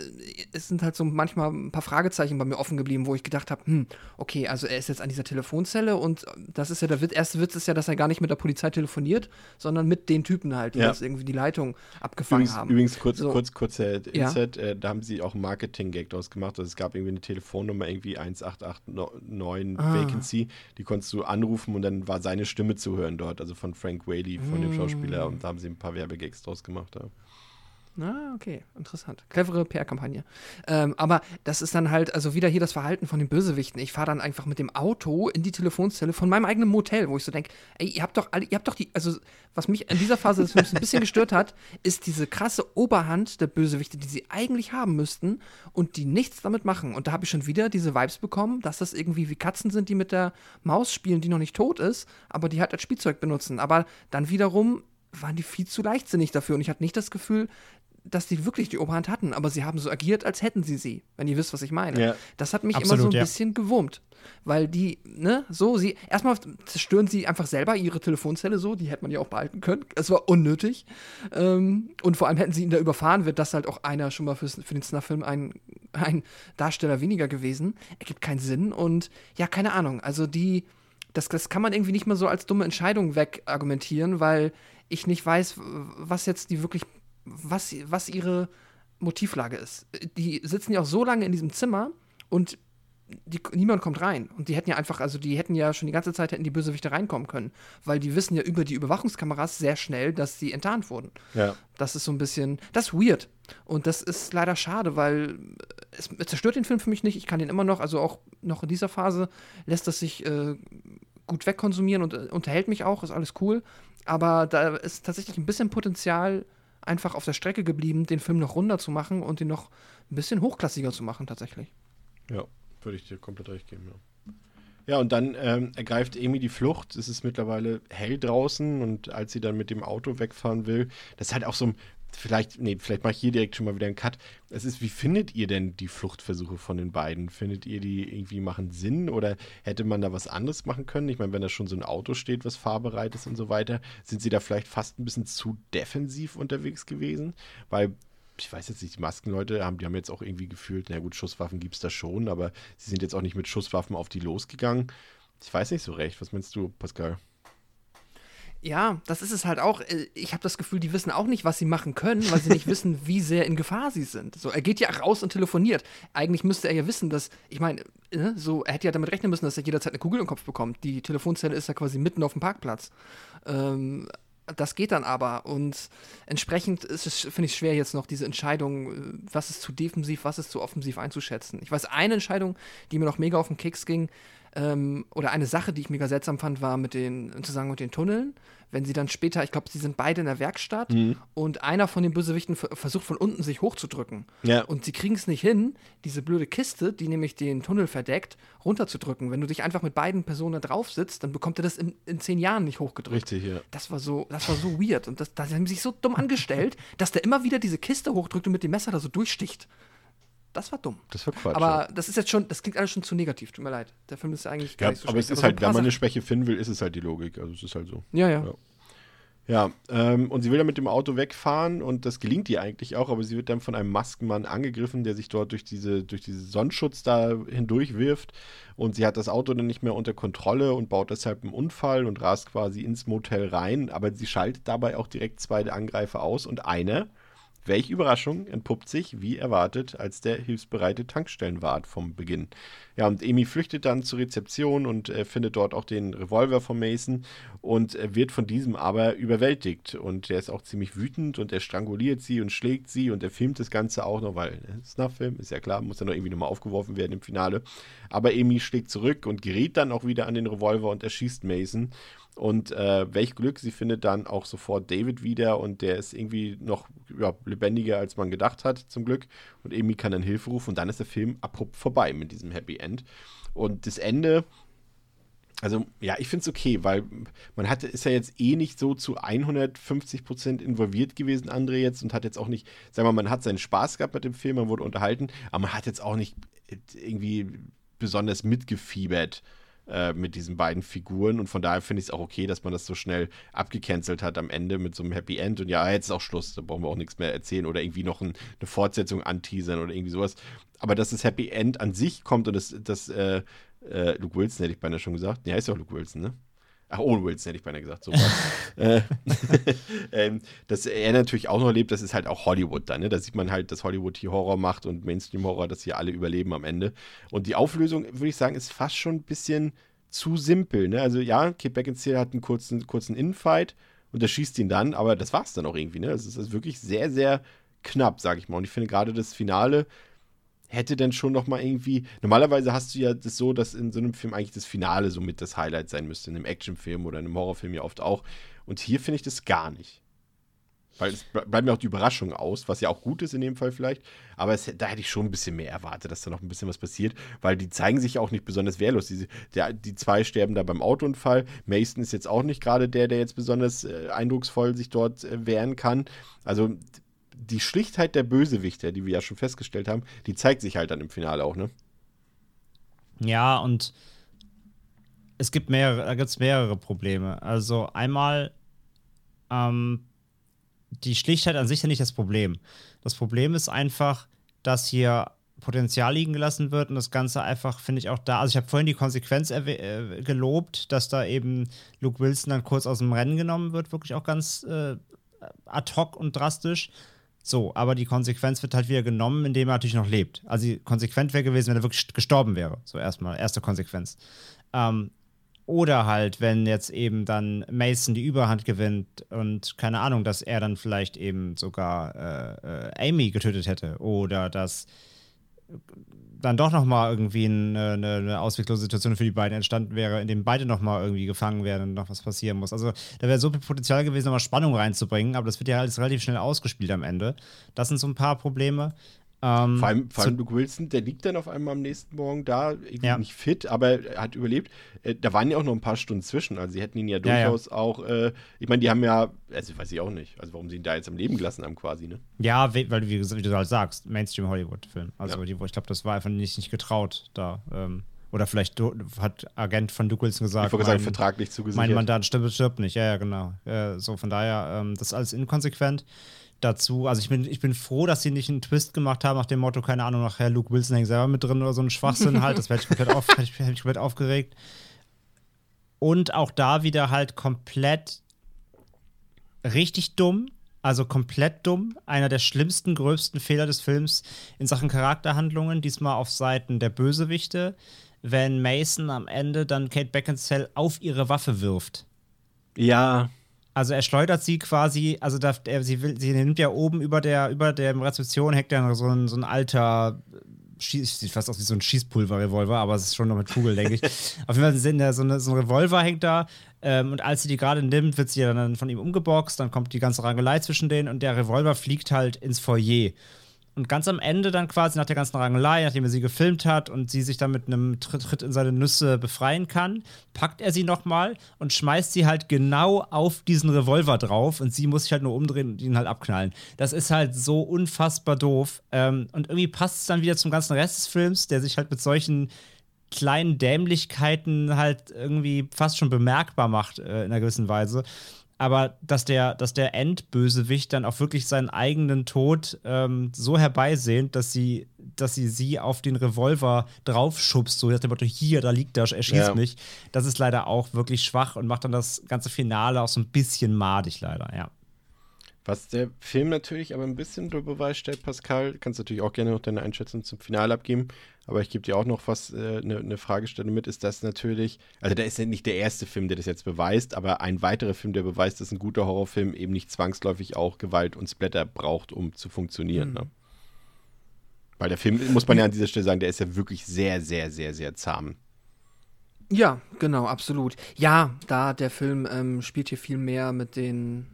Speaker 2: es sind halt so manchmal ein paar Fragezeichen bei mir offen geblieben, wo ich gedacht habe, hm, okay, also er ist jetzt an dieser Telefonzelle und das ist ja der Witz, erste Witz ist ja, dass er gar nicht mit der Polizei telefoniert, sondern mit den Typen halt, die ja. jetzt irgendwie die Leitung abgefangen
Speaker 1: übrigens,
Speaker 2: haben.
Speaker 1: Übrigens, kurz, so. kurz, kurz der Inset, ja. äh, da haben sie auch einen Marketing-Gag draus gemacht. Also es gab irgendwie eine Telefonnummer, irgendwie 1889 ah. Vacancy, die konntest du anrufen und dann war seine Stimme zu hören dort, also von Frank Whaley, von mm. dem Schauspieler und da haben sie ein paar Werbegags draus gemacht. Ja.
Speaker 2: Ah, okay, interessant. Clevere PR-Kampagne. Ähm, aber das ist dann halt, also wieder hier das Verhalten von den Bösewichten. Ich fahre dann einfach mit dem Auto in die Telefonzelle von meinem eigenen Motel, wo ich so denke, ey, ihr habt doch alle, ihr habt doch die, also was mich in dieser Phase des Films ein bisschen gestört hat, ist diese krasse Oberhand der Bösewichte, die sie eigentlich haben müssten und die nichts damit machen. Und da habe ich schon wieder diese Vibes bekommen, dass das irgendwie wie Katzen sind, die mit der Maus spielen, die noch nicht tot ist, aber die halt als Spielzeug benutzen. Aber dann wiederum waren die viel zu leichtsinnig dafür und ich hatte nicht das Gefühl, dass die wirklich die Oberhand hatten, aber sie haben so agiert, als hätten sie sie, wenn ihr wisst, was ich meine. Ja. Das hat mich Absolut, immer so ein ja. bisschen gewurmt. Weil die, ne, so, sie, erstmal zerstören sie einfach selber ihre Telefonzelle so, die hätte man ja auch behalten können. Es war unnötig. Ähm, und vor allem hätten sie ihn da überfahren, wird das halt auch einer schon mal fürs, für den Snuff-Film ein, ein Darsteller weniger gewesen. Ergibt keinen Sinn und ja, keine Ahnung. Also die, das, das kann man irgendwie nicht mal so als dumme Entscheidung wegargumentieren, weil ich nicht weiß, was jetzt die wirklich was, was ihre Motivlage ist. Die sitzen ja auch so lange in diesem Zimmer und die, niemand kommt rein. Und die hätten ja einfach, also die hätten ja schon die ganze Zeit hätten die Bösewichte reinkommen können, weil die wissen ja über die Überwachungskameras sehr schnell, dass sie enttarnt wurden.
Speaker 1: Ja.
Speaker 2: Das ist so ein bisschen, das ist weird. Und das ist leider schade, weil es, es zerstört den Film für mich nicht. Ich kann den immer noch, also auch noch in dieser Phase lässt das sich äh, gut wegkonsumieren und äh, unterhält mich auch, ist alles cool. Aber da ist tatsächlich ein bisschen Potenzial einfach auf der Strecke geblieben, den Film noch runder zu machen und ihn noch ein bisschen hochklassiger zu machen, tatsächlich.
Speaker 1: Ja, würde ich dir komplett recht geben, ja. Ja, und dann ähm, ergreift Amy die Flucht. Es ist mittlerweile hell draußen und als sie dann mit dem Auto wegfahren will, das ist halt auch so ein vielleicht, nee, vielleicht mache ich hier direkt schon mal wieder einen Cut. Es ist, wie findet ihr denn die Fluchtversuche von den beiden? Findet ihr die irgendwie machen Sinn oder hätte man da was anderes machen können? Ich meine, wenn da schon so ein Auto steht, was fahrbereit ist und so weiter, sind sie da vielleicht fast ein bisschen zu defensiv unterwegs gewesen? Weil ich weiß jetzt nicht, die Maskenleute haben, die haben jetzt auch irgendwie gefühlt, na gut, Schusswaffen gibt es da schon, aber sie sind jetzt auch nicht mit Schusswaffen auf die losgegangen. Ich weiß nicht so recht. Was meinst du, Pascal?
Speaker 2: Ja, das ist es halt auch. Äh, ich habe das Gefühl, die wissen auch nicht, was sie machen können, weil sie nicht wissen, wie sehr in Gefahr sie sind. So, er geht ja raus und telefoniert. Eigentlich müsste er ja wissen, dass, ich meine, ne, so, er hätte ja damit rechnen müssen, dass er jederzeit eine Kugel im Kopf bekommt. Die Telefonzelle ist ja quasi mitten auf dem Parkplatz. Ähm, das geht dann aber und entsprechend ist es, finde ich, schwer jetzt noch diese Entscheidung, äh, was ist zu defensiv, was ist zu offensiv einzuschätzen. Ich weiß, eine Entscheidung, die mir noch mega auf den Keks ging, ähm, oder eine Sache, die ich mega seltsam fand, war mit den, sozusagen mit den Tunneln. Wenn sie dann später, ich glaube, sie sind beide in der Werkstatt mhm. und einer von den Bösewichten versucht von unten sich hochzudrücken.
Speaker 1: Ja.
Speaker 2: Und sie kriegen es nicht hin, diese blöde Kiste, die nämlich den Tunnel verdeckt, runterzudrücken. Wenn du dich einfach mit beiden Personen da drauf sitzt, dann bekommt er das in, in zehn Jahren nicht hochgedrückt.
Speaker 1: Richtig, ja.
Speaker 2: Das war so, das war so weird. Und das, da haben sie sich so dumm angestellt, dass der immer wieder diese Kiste hochdrückt und mit dem Messer da so durchsticht. Das war dumm.
Speaker 1: Das war Quatsch.
Speaker 2: Aber das ist jetzt schon, das klingt alles schon zu negativ, tut mir leid. Der Film ist eigentlich
Speaker 1: gar
Speaker 2: nicht
Speaker 1: so Aber schlecht. es ist aber halt, wenn man eine Schwäche finden will, ist es halt die Logik. Also es ist halt so.
Speaker 2: Ja, ja.
Speaker 1: Ja, ja ähm, und sie will dann mit dem Auto wegfahren und das gelingt ihr eigentlich auch, aber sie wird dann von einem Maskenmann angegriffen, der sich dort durch diese, durch diesen Sonnenschutz da hindurch wirft und sie hat das Auto dann nicht mehr unter Kontrolle und baut deshalb einen Unfall und rast quasi ins Motel rein, aber sie schaltet dabei auch direkt zwei Angreifer aus und einer welche Überraschung entpuppt sich, wie erwartet, als der hilfsbereite Tankstellenwart vom Beginn. Ja, und Amy flüchtet dann zur Rezeption und äh, findet dort auch den Revolver von Mason und äh, wird von diesem aber überwältigt. Und er ist auch ziemlich wütend und er stranguliert sie und schlägt sie und er filmt das Ganze auch noch, weil äh, Snuff-Film ist ja klar, muss ja noch irgendwie nochmal aufgeworfen werden im Finale. Aber Amy schlägt zurück und gerät dann auch wieder an den Revolver und erschießt Mason. Und äh, welch Glück, sie findet dann auch sofort David wieder und der ist irgendwie noch ja, lebendiger, als man gedacht hat, zum Glück. Und Amy kann dann Hilfe rufen und dann ist der Film abrupt vorbei mit diesem Happy End. Und das Ende, also ja, ich finde es okay, weil man hatte, ist ja jetzt eh nicht so zu 150 Prozent involviert gewesen, André jetzt, und hat jetzt auch nicht, sagen wir mal, man hat seinen Spaß gehabt mit dem Film, man wurde unterhalten, aber man hat jetzt auch nicht irgendwie besonders mitgefiebert äh, mit diesen beiden Figuren. Und von daher finde ich es auch okay, dass man das so schnell abgecancelt hat am Ende mit so einem Happy End. Und ja, jetzt ist auch Schluss, da brauchen wir auch nichts mehr erzählen oder irgendwie noch ein, eine Fortsetzung anteasern oder irgendwie sowas. Aber dass das Happy End an sich kommt und das, das äh, äh, Luke Wilson hätte ich beinahe schon gesagt. Ja, ist ja auch Luke Wilson, ne? Ach, Owen Wilson hätte ich beinahe gesagt. So äh, ähm, dass er natürlich auch noch lebt, das ist halt auch Hollywood dann. Ne? Da sieht man halt, dass Hollywood hier Horror macht und Mainstream-Horror, dass hier alle überleben am Ende. Und die Auflösung, würde ich sagen, ist fast schon ein bisschen zu simpel. Ne? Also ja, Kate Beckinsale hat einen kurzen, kurzen Infight und er schießt ihn dann, aber das war es dann auch irgendwie. Ne? Das ist wirklich sehr, sehr knapp, sage ich mal. Und ich finde gerade das Finale hätte dann schon noch mal irgendwie. Normalerweise hast du ja das so, dass in so einem Film eigentlich das Finale so mit das Highlight sein müsste. In einem Actionfilm oder in einem Horrorfilm ja oft auch. Und hier finde ich das gar nicht. Weil es bleibt mir auch die Überraschung aus, was ja auch gut ist in dem Fall vielleicht. Aber es, da hätte ich schon ein bisschen mehr erwartet, dass da noch ein bisschen was passiert, weil die zeigen sich auch nicht besonders wehrlos. Die, der, die zwei sterben da beim Autounfall. Mason ist jetzt auch nicht gerade der, der jetzt besonders äh, eindrucksvoll sich dort äh, wehren kann. Also die Schlichtheit der Bösewichter, die wir ja schon festgestellt haben, die zeigt sich halt dann im Finale auch, ne?
Speaker 3: Ja, und es gibt mehrere, da gibt es mehrere Probleme. Also einmal, ähm, die Schlichtheit an sich ja nicht das Problem. Das Problem ist einfach, dass hier Potenzial liegen gelassen wird und das Ganze einfach, finde ich, auch da. Also, ich habe vorhin die Konsequenz äh, gelobt, dass da eben Luke Wilson dann kurz aus dem Rennen genommen wird, wirklich auch ganz äh, ad hoc und drastisch. So, aber die Konsequenz wird halt wieder genommen, indem er natürlich noch lebt. Also, konsequent wäre gewesen, wenn er wirklich gestorben wäre. So, erstmal, erste Konsequenz. Ähm, oder halt, wenn jetzt eben dann Mason die Überhand gewinnt und keine Ahnung, dass er dann vielleicht eben sogar äh, äh, Amy getötet hätte. Oder dass dann doch nochmal irgendwie eine, eine, ausweglose Situation für die beiden entstanden wäre, in dem beide nochmal irgendwie gefangen werden und noch was passieren muss. Also da wäre so viel Potenzial gewesen, nochmal Spannung reinzubringen, aber das wird ja alles relativ schnell ausgespielt am Ende. Das sind so ein paar Probleme.
Speaker 1: Ähm, vor allem, vor allem Luke Wilson, der liegt dann auf einmal am nächsten Morgen da, ja. nicht fit, aber er hat überlebt. Äh, da waren ja auch noch ein paar Stunden zwischen, also sie hätten ihn ja durchaus ja, ja. auch, äh, ich meine, die haben ja, also weiß ich auch nicht, also warum sie ihn da jetzt am Leben gelassen haben quasi, ne?
Speaker 3: Ja, weil, wie, wie du halt sagst, Mainstream-Hollywood-Film. Also die, ich glaube, das war einfach nicht, nicht getraut da. Ähm, oder vielleicht hat Agent von Duke Wilson gesagt,
Speaker 1: ich mein, Vertrag nicht zugesichert.
Speaker 3: Mein Mandat stirbt, stirbt nicht, ja, ja, genau. Äh, so, von daher, ähm, das ist alles inkonsequent dazu. Also ich bin, ich bin froh, dass sie nicht einen Twist gemacht haben nach dem Motto, keine Ahnung, nachher Luke Wilson hängt selber mit drin oder so ein Schwachsinn halt. Das hätte ich komplett, auf, hätte ich, hätte ich komplett aufgeregt. Und auch da wieder halt komplett richtig dumm. Also komplett dumm. Einer der schlimmsten, gröbsten Fehler des Films in Sachen Charakterhandlungen, diesmal auf Seiten der Bösewichte, wenn Mason am Ende dann Kate Beckinsale auf ihre Waffe wirft.
Speaker 1: Ja,
Speaker 3: also er schleudert sie quasi, also da, er, sie, will, sie nimmt ja oben über der, über der Rezeption hängt ja so ein, so ein alter Schieß, sieht fast aus wie so ein Schießpulver-Revolver, aber es ist schon noch mit Kugel, denke ich. Auf jeden Fall sind da so, eine, so ein Revolver hängt da ähm, und als sie die gerade nimmt, wird sie ja dann von ihm umgeboxt, dann kommt die ganze Rangelei zwischen denen und der Revolver fliegt halt ins Foyer. Und ganz am Ende dann quasi nach der ganzen Rangelei, nachdem er sie gefilmt hat und sie sich dann mit einem Tritt in seine Nüsse befreien kann, packt er sie nochmal und schmeißt sie halt genau auf diesen Revolver drauf und sie muss sich halt nur umdrehen und ihn halt abknallen. Das ist halt so unfassbar doof. Ähm, und irgendwie passt es dann wieder zum ganzen Rest des Films, der sich halt mit solchen kleinen Dämlichkeiten halt irgendwie fast schon bemerkbar macht äh, in einer gewissen Weise aber dass der, dass der Endbösewicht dann auch wirklich seinen eigenen Tod ähm, so herbeisehnt, dass sie, dass sie sie auf den Revolver draufschubst, so nach dem Motto, hier, da liegt er, er schießt ja. mich. Das ist leider auch wirklich schwach und macht dann das ganze Finale auch so ein bisschen madig, leider, ja.
Speaker 1: Was der Film natürlich aber ein bisschen unter Beweis stellt, Pascal, kannst natürlich auch gerne noch deine Einschätzung zum Finale abgeben, aber ich gebe dir auch noch was, eine äh, ne, ne Fragestellung mit, ist das natürlich, also der ist ja nicht der erste Film, der das jetzt beweist, aber ein weiterer Film, der beweist, dass ein guter Horrorfilm eben nicht zwangsläufig auch Gewalt und Splatter braucht, um zu funktionieren. Mhm. Ne? Weil der Film, muss man ja an dieser Stelle sagen, der ist ja wirklich sehr, sehr, sehr, sehr zahm.
Speaker 2: Ja, genau, absolut. Ja, da der Film ähm, spielt hier viel mehr mit den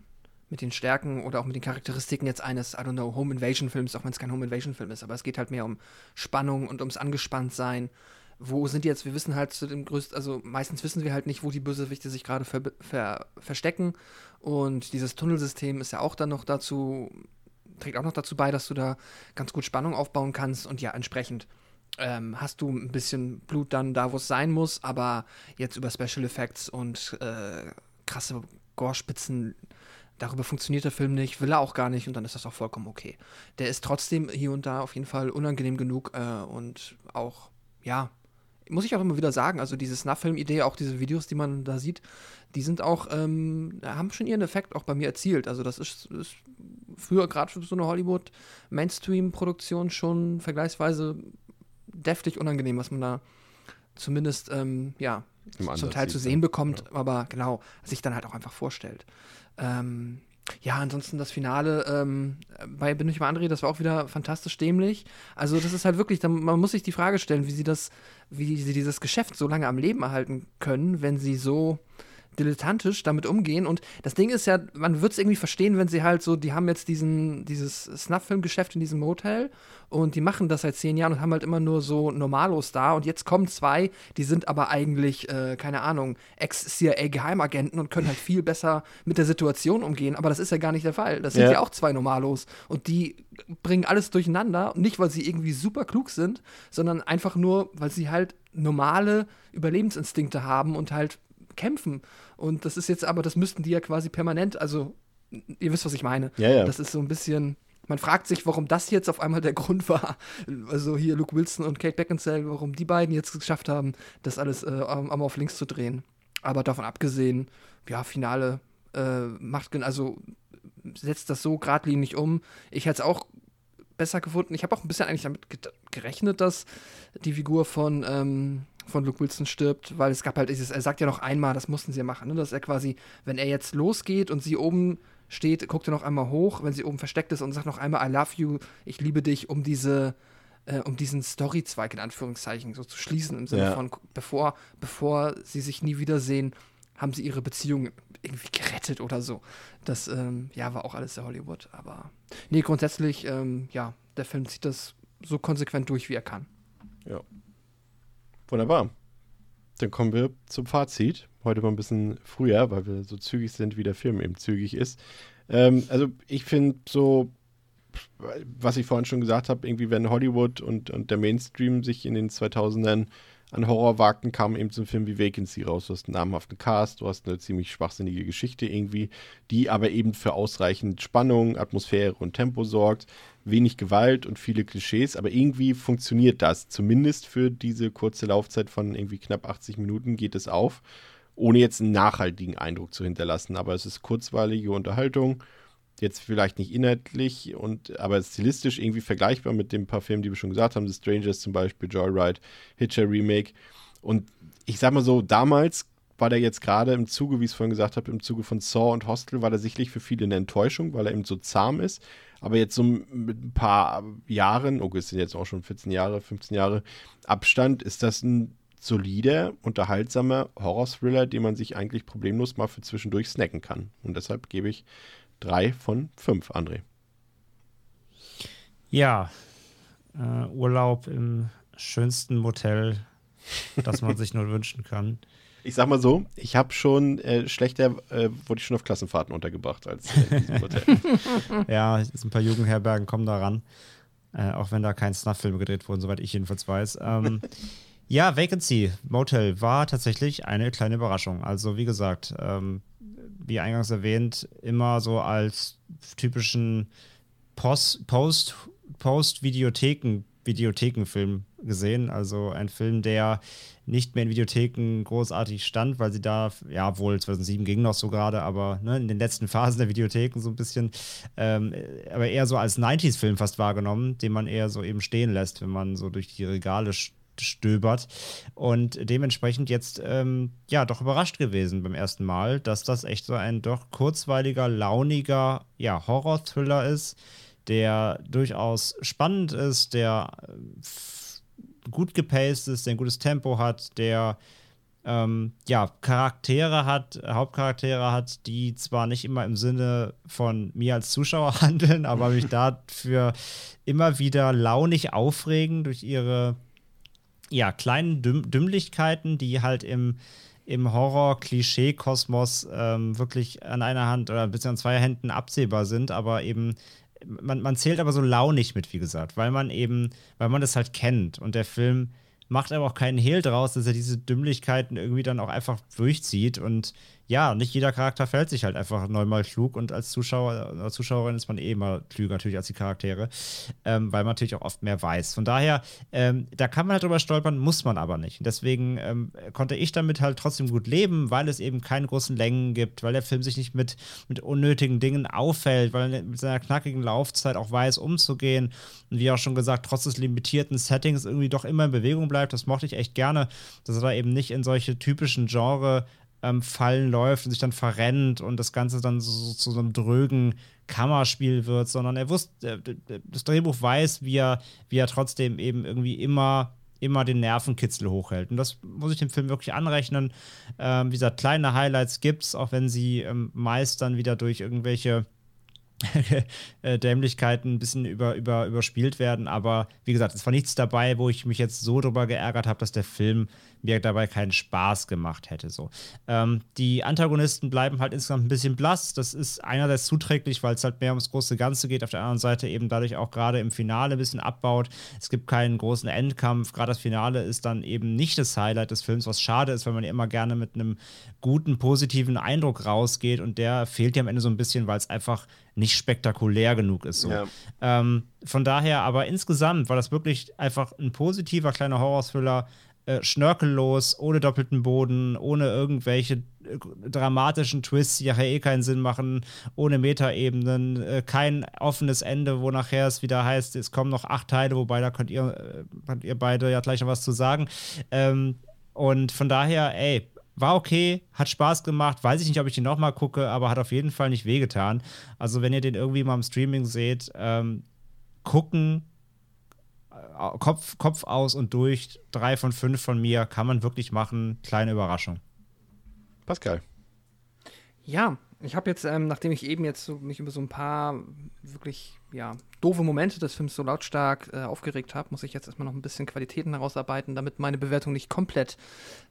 Speaker 2: mit den Stärken oder auch mit den Charakteristiken jetzt eines, I don't know, Home Invasion Films, auch wenn es kein Home Invasion Film ist, aber es geht halt mehr um Spannung und ums Angespanntsein. Wo sind die jetzt? Wir wissen halt zu dem größten, also meistens wissen wir halt nicht, wo die Bösewichte sich gerade ver ver verstecken. Und dieses Tunnelsystem ist ja auch dann noch dazu, trägt auch noch dazu bei, dass du da ganz gut Spannung aufbauen kannst und ja, entsprechend ähm, hast du ein bisschen Blut dann da, wo es sein muss, aber jetzt über Special Effects und äh, krasse Gorspitzen darüber funktioniert der Film nicht, will er auch gar nicht und dann ist das auch vollkommen okay. Der ist trotzdem hier und da auf jeden Fall unangenehm genug äh, und auch, ja, muss ich auch immer wieder sagen, also diese Snuff-Film-Idee, auch diese Videos, die man da sieht, die sind auch, ähm, haben schon ihren Effekt auch bei mir erzielt. Also das ist, ist früher gerade für so eine Hollywood-Mainstream-Produktion schon vergleichsweise deftig unangenehm, was man da zumindest, ähm, ja, zum Teil zu sehen bekommt, ja. aber genau, sich dann halt auch einfach vorstellt. Ähm, ja, ansonsten das Finale ähm, bei Bin ich mal André, das war auch wieder fantastisch dämlich. Also, das ist halt wirklich, man muss sich die Frage stellen, wie sie das, wie sie dieses Geschäft so lange am Leben erhalten können, wenn sie so dilettantisch damit umgehen. Und das Ding ist ja, man wird es irgendwie verstehen, wenn sie halt so, die haben jetzt diesen, dieses Snuff-Film-Geschäft in diesem Motel und die machen das seit zehn Jahren und haben halt immer nur so Normalos da. Und jetzt kommen zwei, die sind aber eigentlich, äh, keine Ahnung, Ex-CIA-Geheimagenten und können halt viel besser mit der Situation umgehen. Aber das ist ja gar nicht der Fall. Das sind ja, ja auch zwei Normalos. Und die bringen alles durcheinander. Nicht, weil sie irgendwie super klug sind, sondern einfach nur, weil sie halt normale Überlebensinstinkte haben und halt kämpfen. Und das ist jetzt aber, das müssten die ja quasi permanent, also ihr wisst, was ich meine.
Speaker 1: Ja, ja.
Speaker 2: Das ist so ein bisschen, man fragt sich, warum das jetzt auf einmal der Grund war. Also hier Luke Wilson und Kate Beckinsale, warum die beiden jetzt geschafft haben, das alles äh, einmal auf links zu drehen. Aber davon abgesehen, ja, Finale äh, macht, also setzt das so geradlinig um. Ich hätte es auch besser gefunden. Ich habe auch ein bisschen eigentlich damit gerechnet, dass die Figur von ähm, von Luke Wilson stirbt, weil es gab halt dieses, er sagt ja noch einmal, das mussten sie ja machen, ne? dass er quasi, wenn er jetzt losgeht und sie oben steht, guckt er noch einmal hoch, wenn sie oben versteckt ist und sagt noch einmal I love you, ich liebe dich, um diese äh, um diesen Storyzweig in Anführungszeichen so zu schließen im Sinne ja. von bevor bevor sie sich nie wiedersehen, haben sie ihre Beziehung irgendwie gerettet oder so. Das ähm, ja war auch alles sehr Hollywood, aber nee grundsätzlich ähm, ja der Film zieht das so konsequent durch wie er kann.
Speaker 1: Ja. Wunderbar. Dann kommen wir zum Fazit. Heute mal ein bisschen früher, weil wir so zügig sind, wie der Film eben zügig ist. Ähm, also ich finde so, was ich vorhin schon gesagt habe, irgendwie wenn Hollywood und, und der Mainstream sich in den 2000ern an Horror kam eben zum Film wie Vacancy raus. Du hast einen namhaften Cast, du hast eine ziemlich schwachsinnige Geschichte irgendwie, die aber eben für ausreichend Spannung, Atmosphäre und Tempo sorgt. Wenig Gewalt und viele Klischees, aber irgendwie funktioniert das. Zumindest für diese kurze Laufzeit von irgendwie knapp 80 Minuten geht es auf, ohne jetzt einen nachhaltigen Eindruck zu hinterlassen. Aber es ist kurzweilige Unterhaltung jetzt vielleicht nicht inhaltlich und aber stilistisch irgendwie vergleichbar mit dem paar Filmen, die wir schon gesagt haben, The Strangers zum Beispiel, Joyride, Hitcher Remake. Und ich sag mal so, damals war der jetzt gerade im Zuge, wie ich es vorhin gesagt habe, im Zuge von Saw und Hostel, war der sicherlich für viele eine Enttäuschung, weil er eben so zahm ist. Aber jetzt so mit ein paar Jahren, okay, es sind jetzt auch schon 14 Jahre, 15 Jahre Abstand, ist das ein solider, unterhaltsamer Horror-Thriller, den man sich eigentlich problemlos mal für zwischendurch snacken kann. Und deshalb gebe ich drei von fünf, André.
Speaker 3: Ja, äh, Urlaub im schönsten Motel, das man sich nur wünschen kann.
Speaker 1: Ich sag mal so, ich habe schon äh, schlechter, äh, wurde ich schon auf Klassenfahrten untergebracht als in diesem Hotel.
Speaker 3: ja, ein paar Jugendherbergen kommen da ran. Äh, auch wenn da kein Snuff-Film gedreht wurden, soweit ich jedenfalls weiß. Ähm, ja, Vacancy Motel war tatsächlich eine kleine Überraschung. Also, wie gesagt, ähm, wie eingangs erwähnt, immer so als typischen Post, Post, Post-Videotheken, Videothekenfilm gesehen. Also ein Film, der nicht mehr in Videotheken großartig stand, weil sie da, ja, wohl 2007 ging noch so gerade, aber ne, in den letzten Phasen der Videotheken so ein bisschen, ähm, aber eher so als 90s-Film fast wahrgenommen, den man eher so eben stehen lässt, wenn man so durch die Regale stöbert. Und dementsprechend jetzt ähm, ja doch überrascht gewesen beim ersten Mal, dass das echt so ein doch kurzweiliger, launiger ja, Horror-Thriller ist, der durchaus spannend ist, der äh, gut gepaced ist, der ein gutes Tempo hat, der ähm, ja, Charaktere hat, Hauptcharaktere hat, die zwar nicht immer im Sinne von mir als Zuschauer handeln, aber mich dafür immer wieder launig aufregen durch ihre ja, kleinen Dümm Dümmlichkeiten, die halt im, im Horror-Klischee-Kosmos ähm, wirklich an einer Hand oder bis an zwei Händen absehbar sind, aber eben man, man zählt aber so launig mit, wie gesagt, weil man eben, weil man das halt kennt. Und der Film macht aber auch keinen Hehl draus, dass er diese Dümmlichkeiten irgendwie dann auch einfach durchzieht. Und ja, nicht jeder Charakter fällt sich halt einfach neunmal klug und als Zuschauer oder Zuschauerin ist man eh immer klüger natürlich als die Charaktere, ähm, weil man natürlich auch oft mehr weiß. Von daher, ähm, da kann man halt drüber stolpern, muss man aber nicht. Deswegen ähm, konnte ich damit halt trotzdem gut leben, weil es eben keine großen Längen gibt, weil der Film sich nicht mit, mit unnötigen Dingen auffällt, weil er mit seiner knackigen Laufzeit auch weiß, umzugehen. Und wie auch schon gesagt, trotz des limitierten Settings irgendwie doch immer in Bewegung bleibt. Das mochte ich echt gerne, dass er da eben nicht in solche typischen Genre ähm, Fallen läuft und sich dann verrennt und das Ganze dann so, so zu so einem drögen Kammerspiel wird, sondern er wusste, äh, das Drehbuch weiß, wie er, wie er trotzdem eben irgendwie immer immer den Nervenkitzel hochhält. Und das muss ich dem Film wirklich anrechnen. Ähm, wie gesagt, kleine Highlights gibt es, auch wenn sie ähm, meist dann wieder durch irgendwelche Dämlichkeiten ein bisschen über, über, überspielt werden. Aber wie gesagt, es war nichts dabei, wo ich mich jetzt so drüber geärgert habe, dass der Film mir dabei keinen Spaß gemacht hätte. So. Ähm, die Antagonisten bleiben halt insgesamt ein bisschen blass. Das ist einerseits zuträglich, weil es halt mehr ums große Ganze geht. Auf der anderen Seite eben dadurch auch gerade im Finale ein bisschen abbaut. Es gibt keinen großen Endkampf. Gerade das Finale ist dann eben nicht das Highlight des Films, was schade ist, weil man ja immer gerne mit einem guten, positiven Eindruck rausgeht. Und der fehlt ja am Ende so ein bisschen, weil es einfach nicht spektakulär genug ist. So. Ja. Ähm, von daher, aber insgesamt war das wirklich einfach ein positiver kleiner Horror-Thriller, äh, schnörkellos, ohne doppelten Boden, ohne irgendwelche äh, dramatischen Twists, die nachher eh keinen Sinn machen, ohne Metaebenen, äh, kein offenes Ende, wo nachher es wieder heißt, es kommen noch acht Teile, wobei da könnt ihr, äh, könnt ihr beide ja gleich noch was zu sagen. Ähm, und von daher, ey, war okay, hat Spaß gemacht. Weiß ich nicht, ob ich den nochmal gucke, aber hat auf jeden Fall nicht wehgetan. Also, wenn ihr den irgendwie mal im Streaming seht, ähm, gucken, Kopf, Kopf aus und durch. Drei von fünf von mir kann man wirklich machen. Kleine Überraschung.
Speaker 1: Pascal.
Speaker 2: Ja, ich habe jetzt, ähm, nachdem ich eben jetzt so, mich über so ein paar wirklich ja, doofe Momente des Films so lautstark äh, aufgeregt habe, muss ich jetzt erstmal noch ein bisschen Qualitäten herausarbeiten, damit meine Bewertung nicht komplett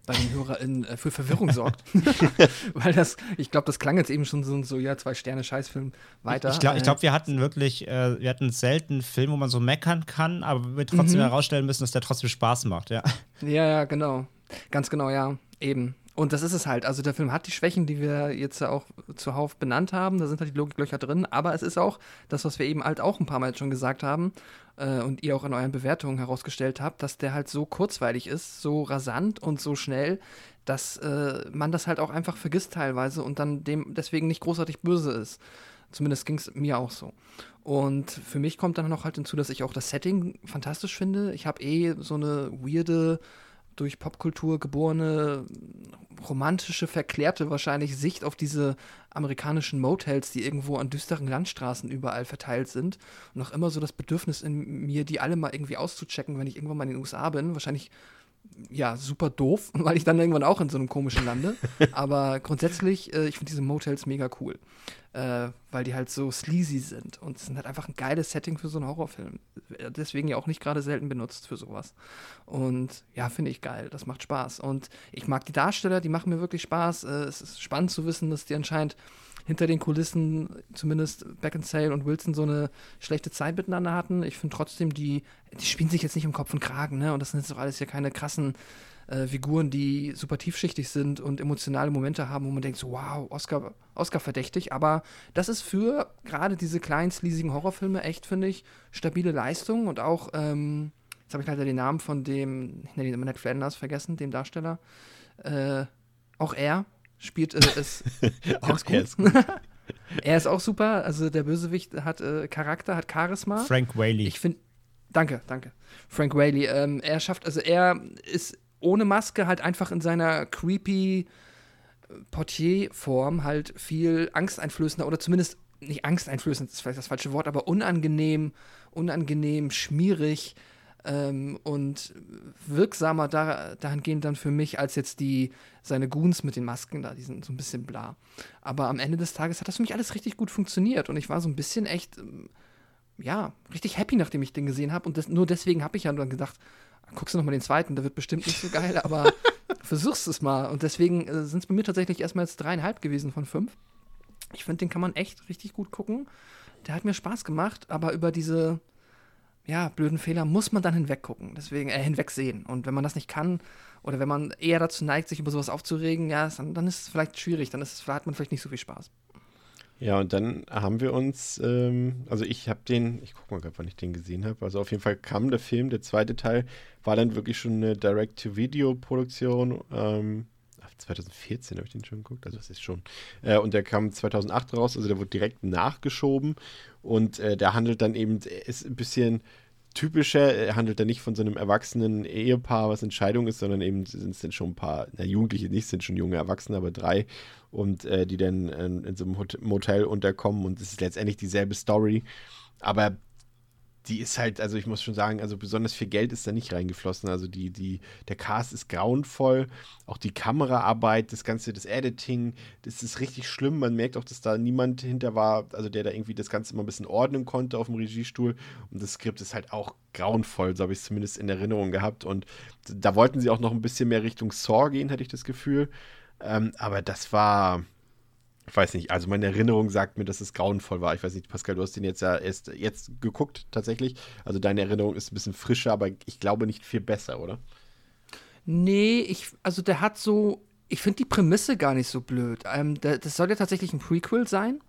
Speaker 2: bei den HörerInnen äh, für Verwirrung sorgt. Weil das, ich glaube, das klang jetzt eben schon so, so ja, zwei Sterne Scheißfilm weiter.
Speaker 3: Ich glaube, glaub, wir hatten wirklich, äh, wir hatten selten einen Film, wo man so meckern kann, aber wir trotzdem mhm. herausstellen müssen, dass der trotzdem Spaß macht, ja.
Speaker 2: Ja, ja, genau. Ganz genau, ja. Eben. Und das ist es halt. Also der Film hat die Schwächen, die wir jetzt auch zuhauf benannt haben. Da sind halt die Logiklöcher drin. Aber es ist auch das, was wir eben halt auch ein paar Mal schon gesagt haben äh, und ihr auch in euren Bewertungen herausgestellt habt, dass der halt so kurzweilig ist, so rasant und so schnell, dass äh, man das halt auch einfach vergisst teilweise und dann dem deswegen nicht großartig böse ist. Zumindest ging es mir auch so. Und für mich kommt dann noch halt hinzu, dass ich auch das Setting fantastisch finde. Ich habe eh so eine weirde durch Popkultur geborene, romantische, verklärte wahrscheinlich Sicht auf diese amerikanischen Motels, die irgendwo an düsteren Landstraßen überall verteilt sind. Und auch immer so das Bedürfnis in mir, die alle mal irgendwie auszuchecken, wenn ich irgendwann mal in den USA bin. Wahrscheinlich ja, super doof, weil ich dann irgendwann auch in so einem komischen lande. Aber grundsätzlich, äh, ich finde diese Motels mega cool äh, weil die halt so sleazy sind und es sind halt einfach ein geiles Setting für so einen Horrorfilm. Deswegen ja auch nicht gerade selten benutzt für sowas. Und ja, finde ich geil, das macht Spaß. Und ich mag die Darsteller, die machen mir wirklich Spaß. Äh, es ist spannend zu wissen, dass die anscheinend hinter den Kulissen zumindest Beckinsale und Wilson so eine schlechte Zeit miteinander hatten. Ich finde trotzdem, die, die spielen sich jetzt nicht im Kopf und Kragen, ne? Und das sind jetzt doch alles hier keine krassen äh, Figuren, die super tiefschichtig sind und emotionale Momente haben, wo man denkt, so, wow, Oscar, Oscar verdächtig. Aber das ist für gerade diese kleinen, sleasigen Horrorfilme echt, finde ich, stabile Leistung und auch, ähm, Jetzt habe ich leider den Namen von dem, ich nenne ihn immer Ned Flanders vergessen, dem Darsteller. Äh, auch er spielt äh, es.
Speaker 1: Auch er ist gut.
Speaker 2: er ist auch super. Also der Bösewicht hat äh, Charakter, hat Charisma.
Speaker 3: Frank Whaley.
Speaker 2: Ich finde, danke, danke. Frank Whaley. Ähm, er schafft, also er ist ohne Maske halt einfach in seiner creepy äh, Portier-Form halt viel angsteinflößender oder zumindest nicht angsteinflößend, ist vielleicht das falsche Wort, aber unangenehm, unangenehm, schmierig ähm, und wirksamer da, dahingehend dann für mich als jetzt die seine Goons mit den Masken da, die sind so ein bisschen bla. Aber am Ende des Tages hat das für mich alles richtig gut funktioniert und ich war so ein bisschen echt, ähm, ja, richtig happy, nachdem ich den gesehen habe und das, nur deswegen habe ich ja dann gedacht, guckst du noch mal den zweiten, der wird bestimmt nicht so geil, aber versuchst es mal und deswegen äh, sind es bei mir tatsächlich erstmal jetzt dreieinhalb gewesen von fünf. Ich finde, den kann man echt richtig gut gucken. Der hat mir Spaß gemacht, aber über diese ja, blöden Fehler muss man dann hinweggucken, deswegen äh, hinwegsehen. Und wenn man das nicht kann oder wenn man eher dazu neigt, sich über sowas aufzuregen, ja, dann, dann ist es vielleicht schwierig, dann ist es, hat man vielleicht nicht so viel Spaß.
Speaker 1: Ja, und dann haben wir uns, ähm, also ich habe den, ich gucke mal gerade, wann ich den gesehen habe. Also auf jeden Fall kam der Film, der zweite Teil, war dann wirklich schon eine Direct-to-Video-Produktion. Ähm, 2014 habe ich den schon geguckt, also das ist schon. Äh, und der kam 2008 raus, also der wurde direkt nachgeschoben. Und äh, der handelt dann eben, ist ein bisschen typischer, er handelt dann nicht von so einem erwachsenen Ehepaar, was Entscheidung ist, sondern eben sind es dann schon ein paar, na Jugendliche nicht, sind schon junge Erwachsene, aber drei. Und äh, die dann äh, in so einem Hot Motel unterkommen. Und es ist letztendlich dieselbe Story, aber die ist halt, also ich muss schon sagen, also besonders viel Geld ist da nicht reingeflossen. Also die, die, der Cast ist grauenvoll, auch die Kameraarbeit, das Ganze, das Editing, das ist richtig schlimm. Man merkt auch, dass da niemand hinter war, also der da irgendwie das Ganze mal ein bisschen ordnen konnte auf dem Regiestuhl. Und das Skript ist halt auch grauenvoll, so habe ich es zumindest in Erinnerung gehabt. Und da wollten sie auch noch ein bisschen mehr Richtung Saw gehen, hatte ich das Gefühl. Ähm, aber das war, ich weiß nicht, also meine Erinnerung sagt mir, dass es grauenvoll war. Ich weiß nicht, Pascal, du hast den jetzt ja erst jetzt geguckt, tatsächlich. Also deine Erinnerung ist ein bisschen frischer, aber ich glaube nicht viel besser, oder?
Speaker 2: Nee, ich, also der hat so, ich finde die Prämisse gar nicht so blöd. Ähm, das soll ja tatsächlich ein Prequel sein.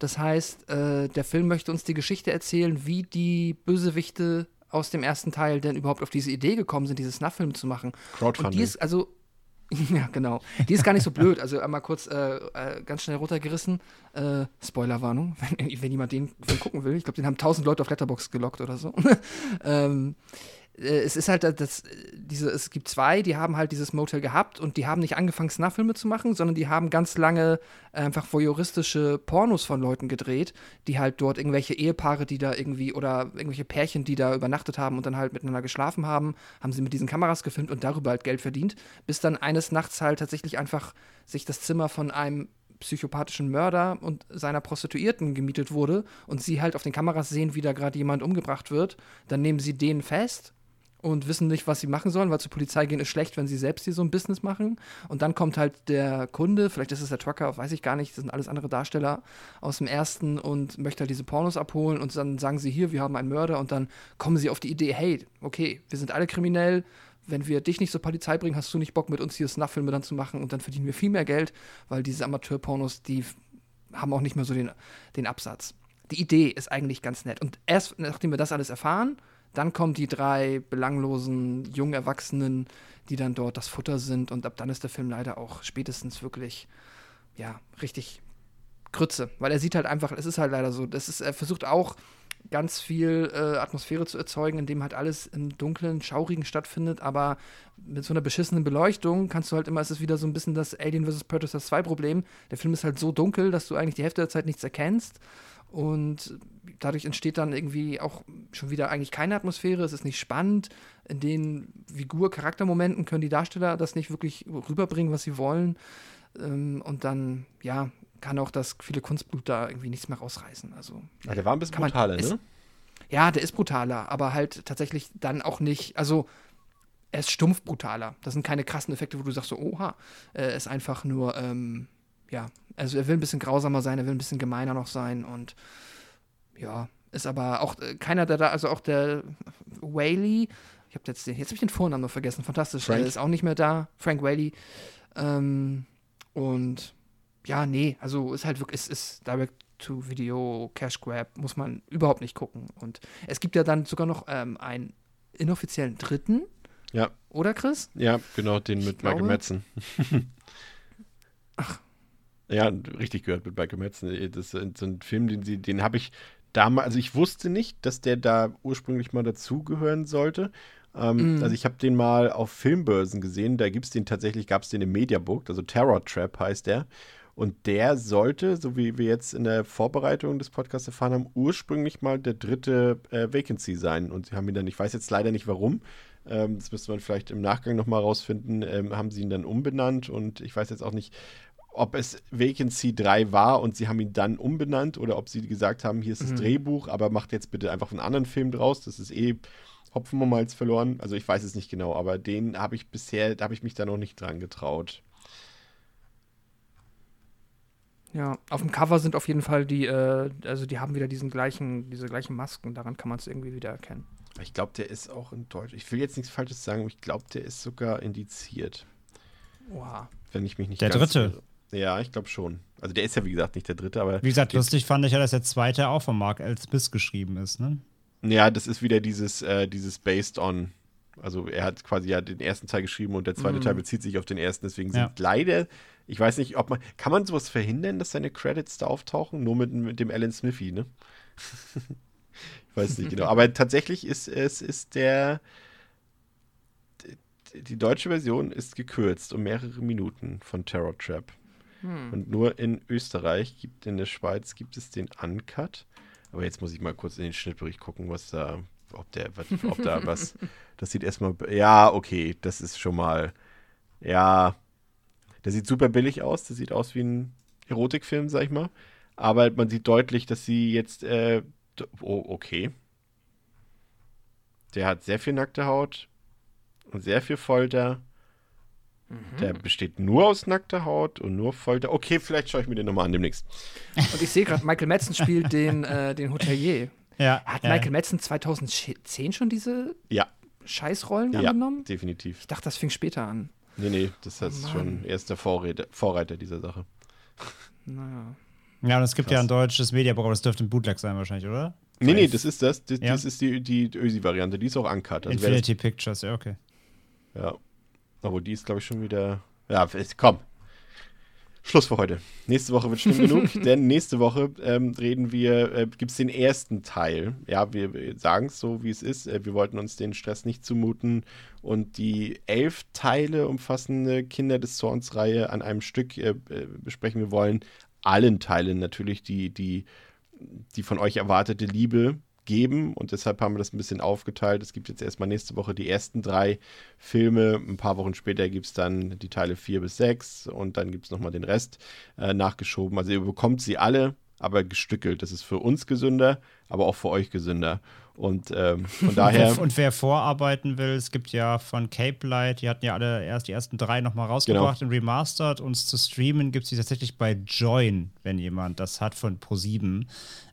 Speaker 2: Das heißt, äh, der Film möchte uns die Geschichte erzählen, wie die Bösewichte aus dem ersten Teil denn überhaupt auf diese Idee gekommen sind, diese Snuff-Film zu machen.
Speaker 1: Crowdfunding.
Speaker 2: Und die ist, also, ja, genau. Die ist gar nicht so blöd. Also einmal kurz äh, äh, ganz schnell runtergerissen. Äh, Spoilerwarnung, wenn, wenn jemand den gucken will. Ich glaube, den haben tausend Leute auf Letterbox gelockt oder so. ähm, äh, es ist halt das, diese, es gibt zwei, die haben halt dieses Motel gehabt und die haben nicht angefangen, Snuff-Filme zu machen, sondern die haben ganz lange einfach voyeuristische Pornos von Leuten gedreht, die halt dort irgendwelche Ehepaare, die da irgendwie oder irgendwelche Pärchen, die da übernachtet haben und dann halt miteinander geschlafen haben, haben sie mit diesen Kameras gefilmt und darüber halt Geld verdient, bis dann eines Nachts halt tatsächlich einfach sich das Zimmer von einem psychopathischen Mörder und seiner Prostituierten gemietet wurde und sie halt auf den Kameras sehen, wie da gerade jemand umgebracht wird, dann nehmen sie den fest und wissen nicht, was sie machen sollen, weil zur Polizei gehen ist schlecht, wenn sie selbst hier so ein Business machen. Und dann kommt halt der Kunde, vielleicht ist es der Trucker, weiß ich gar nicht, das sind alles andere Darsteller aus dem ersten und möchte halt diese Pornos abholen und dann sagen sie hier, wir haben einen Mörder und dann kommen sie auf die Idee, hey, okay, wir sind alle kriminell, wenn wir dich nicht zur Polizei bringen, hast du nicht Bock mit uns hier Snuff-Filme dann zu machen und dann verdienen wir viel mehr Geld, weil diese Amateur-Pornos, die haben auch nicht mehr so den, den Absatz. Die Idee ist eigentlich ganz nett. Und erst nachdem wir das alles erfahren, dann kommen die drei belanglosen jungen Erwachsenen, die dann dort das Futter sind. Und ab dann ist der Film leider auch spätestens wirklich, ja, richtig Krütze. Weil er sieht halt einfach, es ist halt leider so, das ist, er versucht auch ganz viel äh, Atmosphäre zu erzeugen, indem halt alles im dunklen, schaurigen stattfindet, aber mit so einer beschissenen Beleuchtung kannst du halt immer, es ist wieder so ein bisschen das Alien vs. Predator 2 Problem. Der Film ist halt so dunkel, dass du eigentlich die Hälfte der Zeit nichts erkennst und dadurch entsteht dann irgendwie auch schon wieder eigentlich keine Atmosphäre. Es ist nicht spannend. In den Figur-Charaktermomenten können die Darsteller das nicht wirklich rüberbringen, was sie wollen. Ähm, und dann, ja, kann auch das viele Kunstblut da irgendwie nichts mehr rausreißen. Also,
Speaker 1: ja, der war ein bisschen brutaler,
Speaker 2: ne? Ja, der ist brutaler, aber halt tatsächlich dann auch nicht, also er ist stumpf brutaler. Das sind keine krassen Effekte, wo du sagst so, oha, er ist einfach nur, ähm, ja, also er will ein bisschen grausamer sein, er will ein bisschen gemeiner noch sein und ja, ist aber auch äh, keiner, der da, also auch der Whaley, ich habe jetzt den, jetzt habe ich den Vornamen noch vergessen, fantastisch, Frank. er ist auch nicht mehr da, Frank Whaley. Ähm, und ja, nee, also ist halt wirklich, ist, ist Direct to Video, Cash Grab, muss man überhaupt nicht gucken. Und es gibt ja dann sogar noch ähm, ein inoffiziellen dritten.
Speaker 1: Ja.
Speaker 2: Oder, Chris?
Speaker 1: Ja, genau, den mit
Speaker 2: glaube-
Speaker 1: Michael Madsen. Ach. Ja, richtig gehört mit Michael Madsen. Das ist so ein Film, den sie, den habe ich damals, also ich wusste nicht, dass der da ursprünglich mal dazugehören sollte. Ähm,
Speaker 2: Mm.
Speaker 1: Also ich habe den mal auf Filmbörsen gesehen, da gibt es den tatsächlich, gab es den im Mediabook, also Terror Trap heißt der. Und der sollte, so wie wir jetzt in der Vorbereitung des Podcasts erfahren haben, ursprünglich mal der dritte äh, Vacancy sein. Und sie haben ihn dann, ich weiß jetzt leider nicht warum, ähm, das müsste man vielleicht im Nachgang nochmal rausfinden, ähm, haben sie ihn dann umbenannt und ich weiß jetzt auch nicht, ob es Vacancy 3 war und sie haben ihn dann umbenannt oder ob sie gesagt haben, hier ist das
Speaker 2: Mhm.
Speaker 1: Drehbuch, aber macht jetzt bitte einfach einen anderen Film draus. Das ist eh Hopfen um Malz verloren. Also ich weiß es nicht genau, aber den habe ich bisher, da habe ich mich da noch nicht dran getraut.
Speaker 2: Ja, auf dem Cover sind auf jeden Fall die, äh, also die haben wieder diesen gleichen, diese gleichen Masken, daran kann man es irgendwie wieder erkennen.
Speaker 1: Ich glaube, der ist auch in Deutsch. Ich will jetzt nichts Falsches sagen, aber ich glaube, der ist sogar indiziert.
Speaker 2: Wow.
Speaker 1: Wenn ich mich nicht
Speaker 3: Der
Speaker 1: ganz
Speaker 3: dritte?
Speaker 1: irre. Ja, ich glaube schon. Also der ist ja, wie gesagt, nicht der dritte, aber
Speaker 3: Wie gesagt, lustig fand ich ja, dass der zweite auch von Mark L. Smith geschrieben ist, ne?
Speaker 1: Ja, das ist wieder dieses, äh, dieses Based on. Also er hat quasi ja den ersten Teil geschrieben und der zweite
Speaker 2: Mhm.
Speaker 1: Teil bezieht sich auf den ersten. Deswegen sind
Speaker 3: Ja.
Speaker 1: leider, ich weiß nicht, ob man, kann man sowas verhindern, dass seine Credits da auftauchen? Nur mit, mit dem Alan Smithy, ne? ich weiß nicht genau. Aber tatsächlich ist es ist der, die- die deutsche Version ist gekürzt um mehrere Minuten von Terror Trap.
Speaker 2: Hm.
Speaker 1: Und nur in Österreich gibt, in der Schweiz gibt es den Uncut. Aber jetzt muss ich mal kurz in den Schnittbericht gucken, was da, ob der, ob da was, das sieht erstmal, ja, okay, das ist schon mal, ja, der sieht super billig aus, der sieht aus wie ein Erotikfilm, sag ich mal. Aber man sieht deutlich, dass sie jetzt, äh, oh, okay. Der hat sehr viel nackte Haut und sehr viel Folter. Der besteht nur aus nackter Haut und nur Folter. Okay, vielleicht schaue ich mir den nochmal an demnächst.
Speaker 2: Und ich sehe gerade, Michael Madsen spielt den, äh, den Hotelier.
Speaker 3: Ja.
Speaker 2: Hat
Speaker 3: ja.
Speaker 2: Michael Madsen 2010 schon diese
Speaker 1: Ja,
Speaker 2: Scheißrollen
Speaker 1: ja,
Speaker 2: angenommen?
Speaker 1: definitiv.
Speaker 2: Ich dachte, das fing später an.
Speaker 1: Nee, nee, das ist
Speaker 2: Oh Mann.
Speaker 1: schon erst der Vorreiter, Vorreiter dieser Sache.
Speaker 2: Naja.
Speaker 3: Ja, und es gibt
Speaker 1: Krass.
Speaker 3: ja ein deutsches aber das dürfte ein Bootleg sein wahrscheinlich, oder?
Speaker 1: Nee, nee, das ist das. Das,
Speaker 3: Ja.
Speaker 1: das ist die, die Ösi-Variante. Die ist auch uncut. Also
Speaker 3: Infinity Pictures, ja, okay.
Speaker 1: das, ja. Aber die ist, glaube ich, schon wieder. Ja, komm. Schluss für heute. Nächste Woche wird schlimm genug, denn nächste Woche ähm, reden wir, äh, gibt es den ersten Teil. Ja, wir sagen es so, wie es ist. Äh, wir wollten uns den Stress nicht zumuten und die elf Teile umfassende Kinder des Zorns-Reihe an einem Stück äh, besprechen. Wir wollen allen Teilen natürlich die, die, die von euch erwartete Liebe geben und deshalb haben wir das ein bisschen aufgeteilt. Es gibt jetzt erstmal nächste Woche die ersten drei Filme. Ein paar Wochen später gibt es dann die Teile vier bis sechs und dann gibt es nochmal den Rest äh, nachgeschoben. Also ihr bekommt sie alle, aber gestückelt. Das ist für uns gesünder, aber auch für euch gesünder. Und ähm, von daher.
Speaker 3: Und wer vorarbeiten will, es gibt ja von Cape Light, die hatten ja alle erst die ersten drei nochmal rausgebracht
Speaker 1: Genau.
Speaker 3: in Remastered. Uns zu streamen gibt es die tatsächlich bei Join, wenn jemand das hat von Pro7.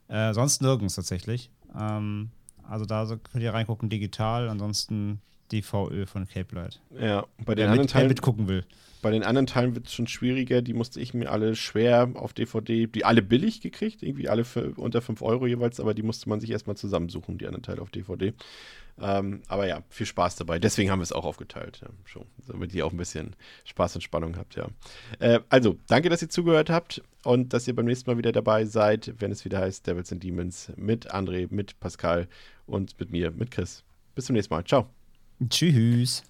Speaker 3: Äh, sonst nirgends tatsächlich. Ähm, also da so könnt ihr reingucken, digital. Ansonsten die VÖ von Cape Light.
Speaker 1: ja, bei den
Speaker 3: Wer,
Speaker 1: anderen
Speaker 3: mit, wer
Speaker 1: Teilen.
Speaker 3: mitgucken will.
Speaker 1: Bei den anderen Teilen wird es schon schwieriger. Die musste ich mir alle schwer auf DVD, die alle billig gekriegt, irgendwie alle für unter 5 Euro jeweils, aber die musste man sich erstmal zusammensuchen, die anderen Teile auf DVD. Ähm, aber ja, viel Spaß dabei. Deswegen haben wir es auch aufgeteilt, ja, schon. Damit ihr auch ein bisschen Spaß und Spannung habt, ja. Äh, also, danke, dass ihr zugehört habt und dass ihr beim nächsten Mal wieder dabei seid, wenn es wieder heißt Devils and Demons mit André, mit Pascal und mit mir, mit Chris. Bis zum nächsten Mal. Ciao.
Speaker 3: Tschüss.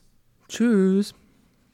Speaker 2: Tschüss.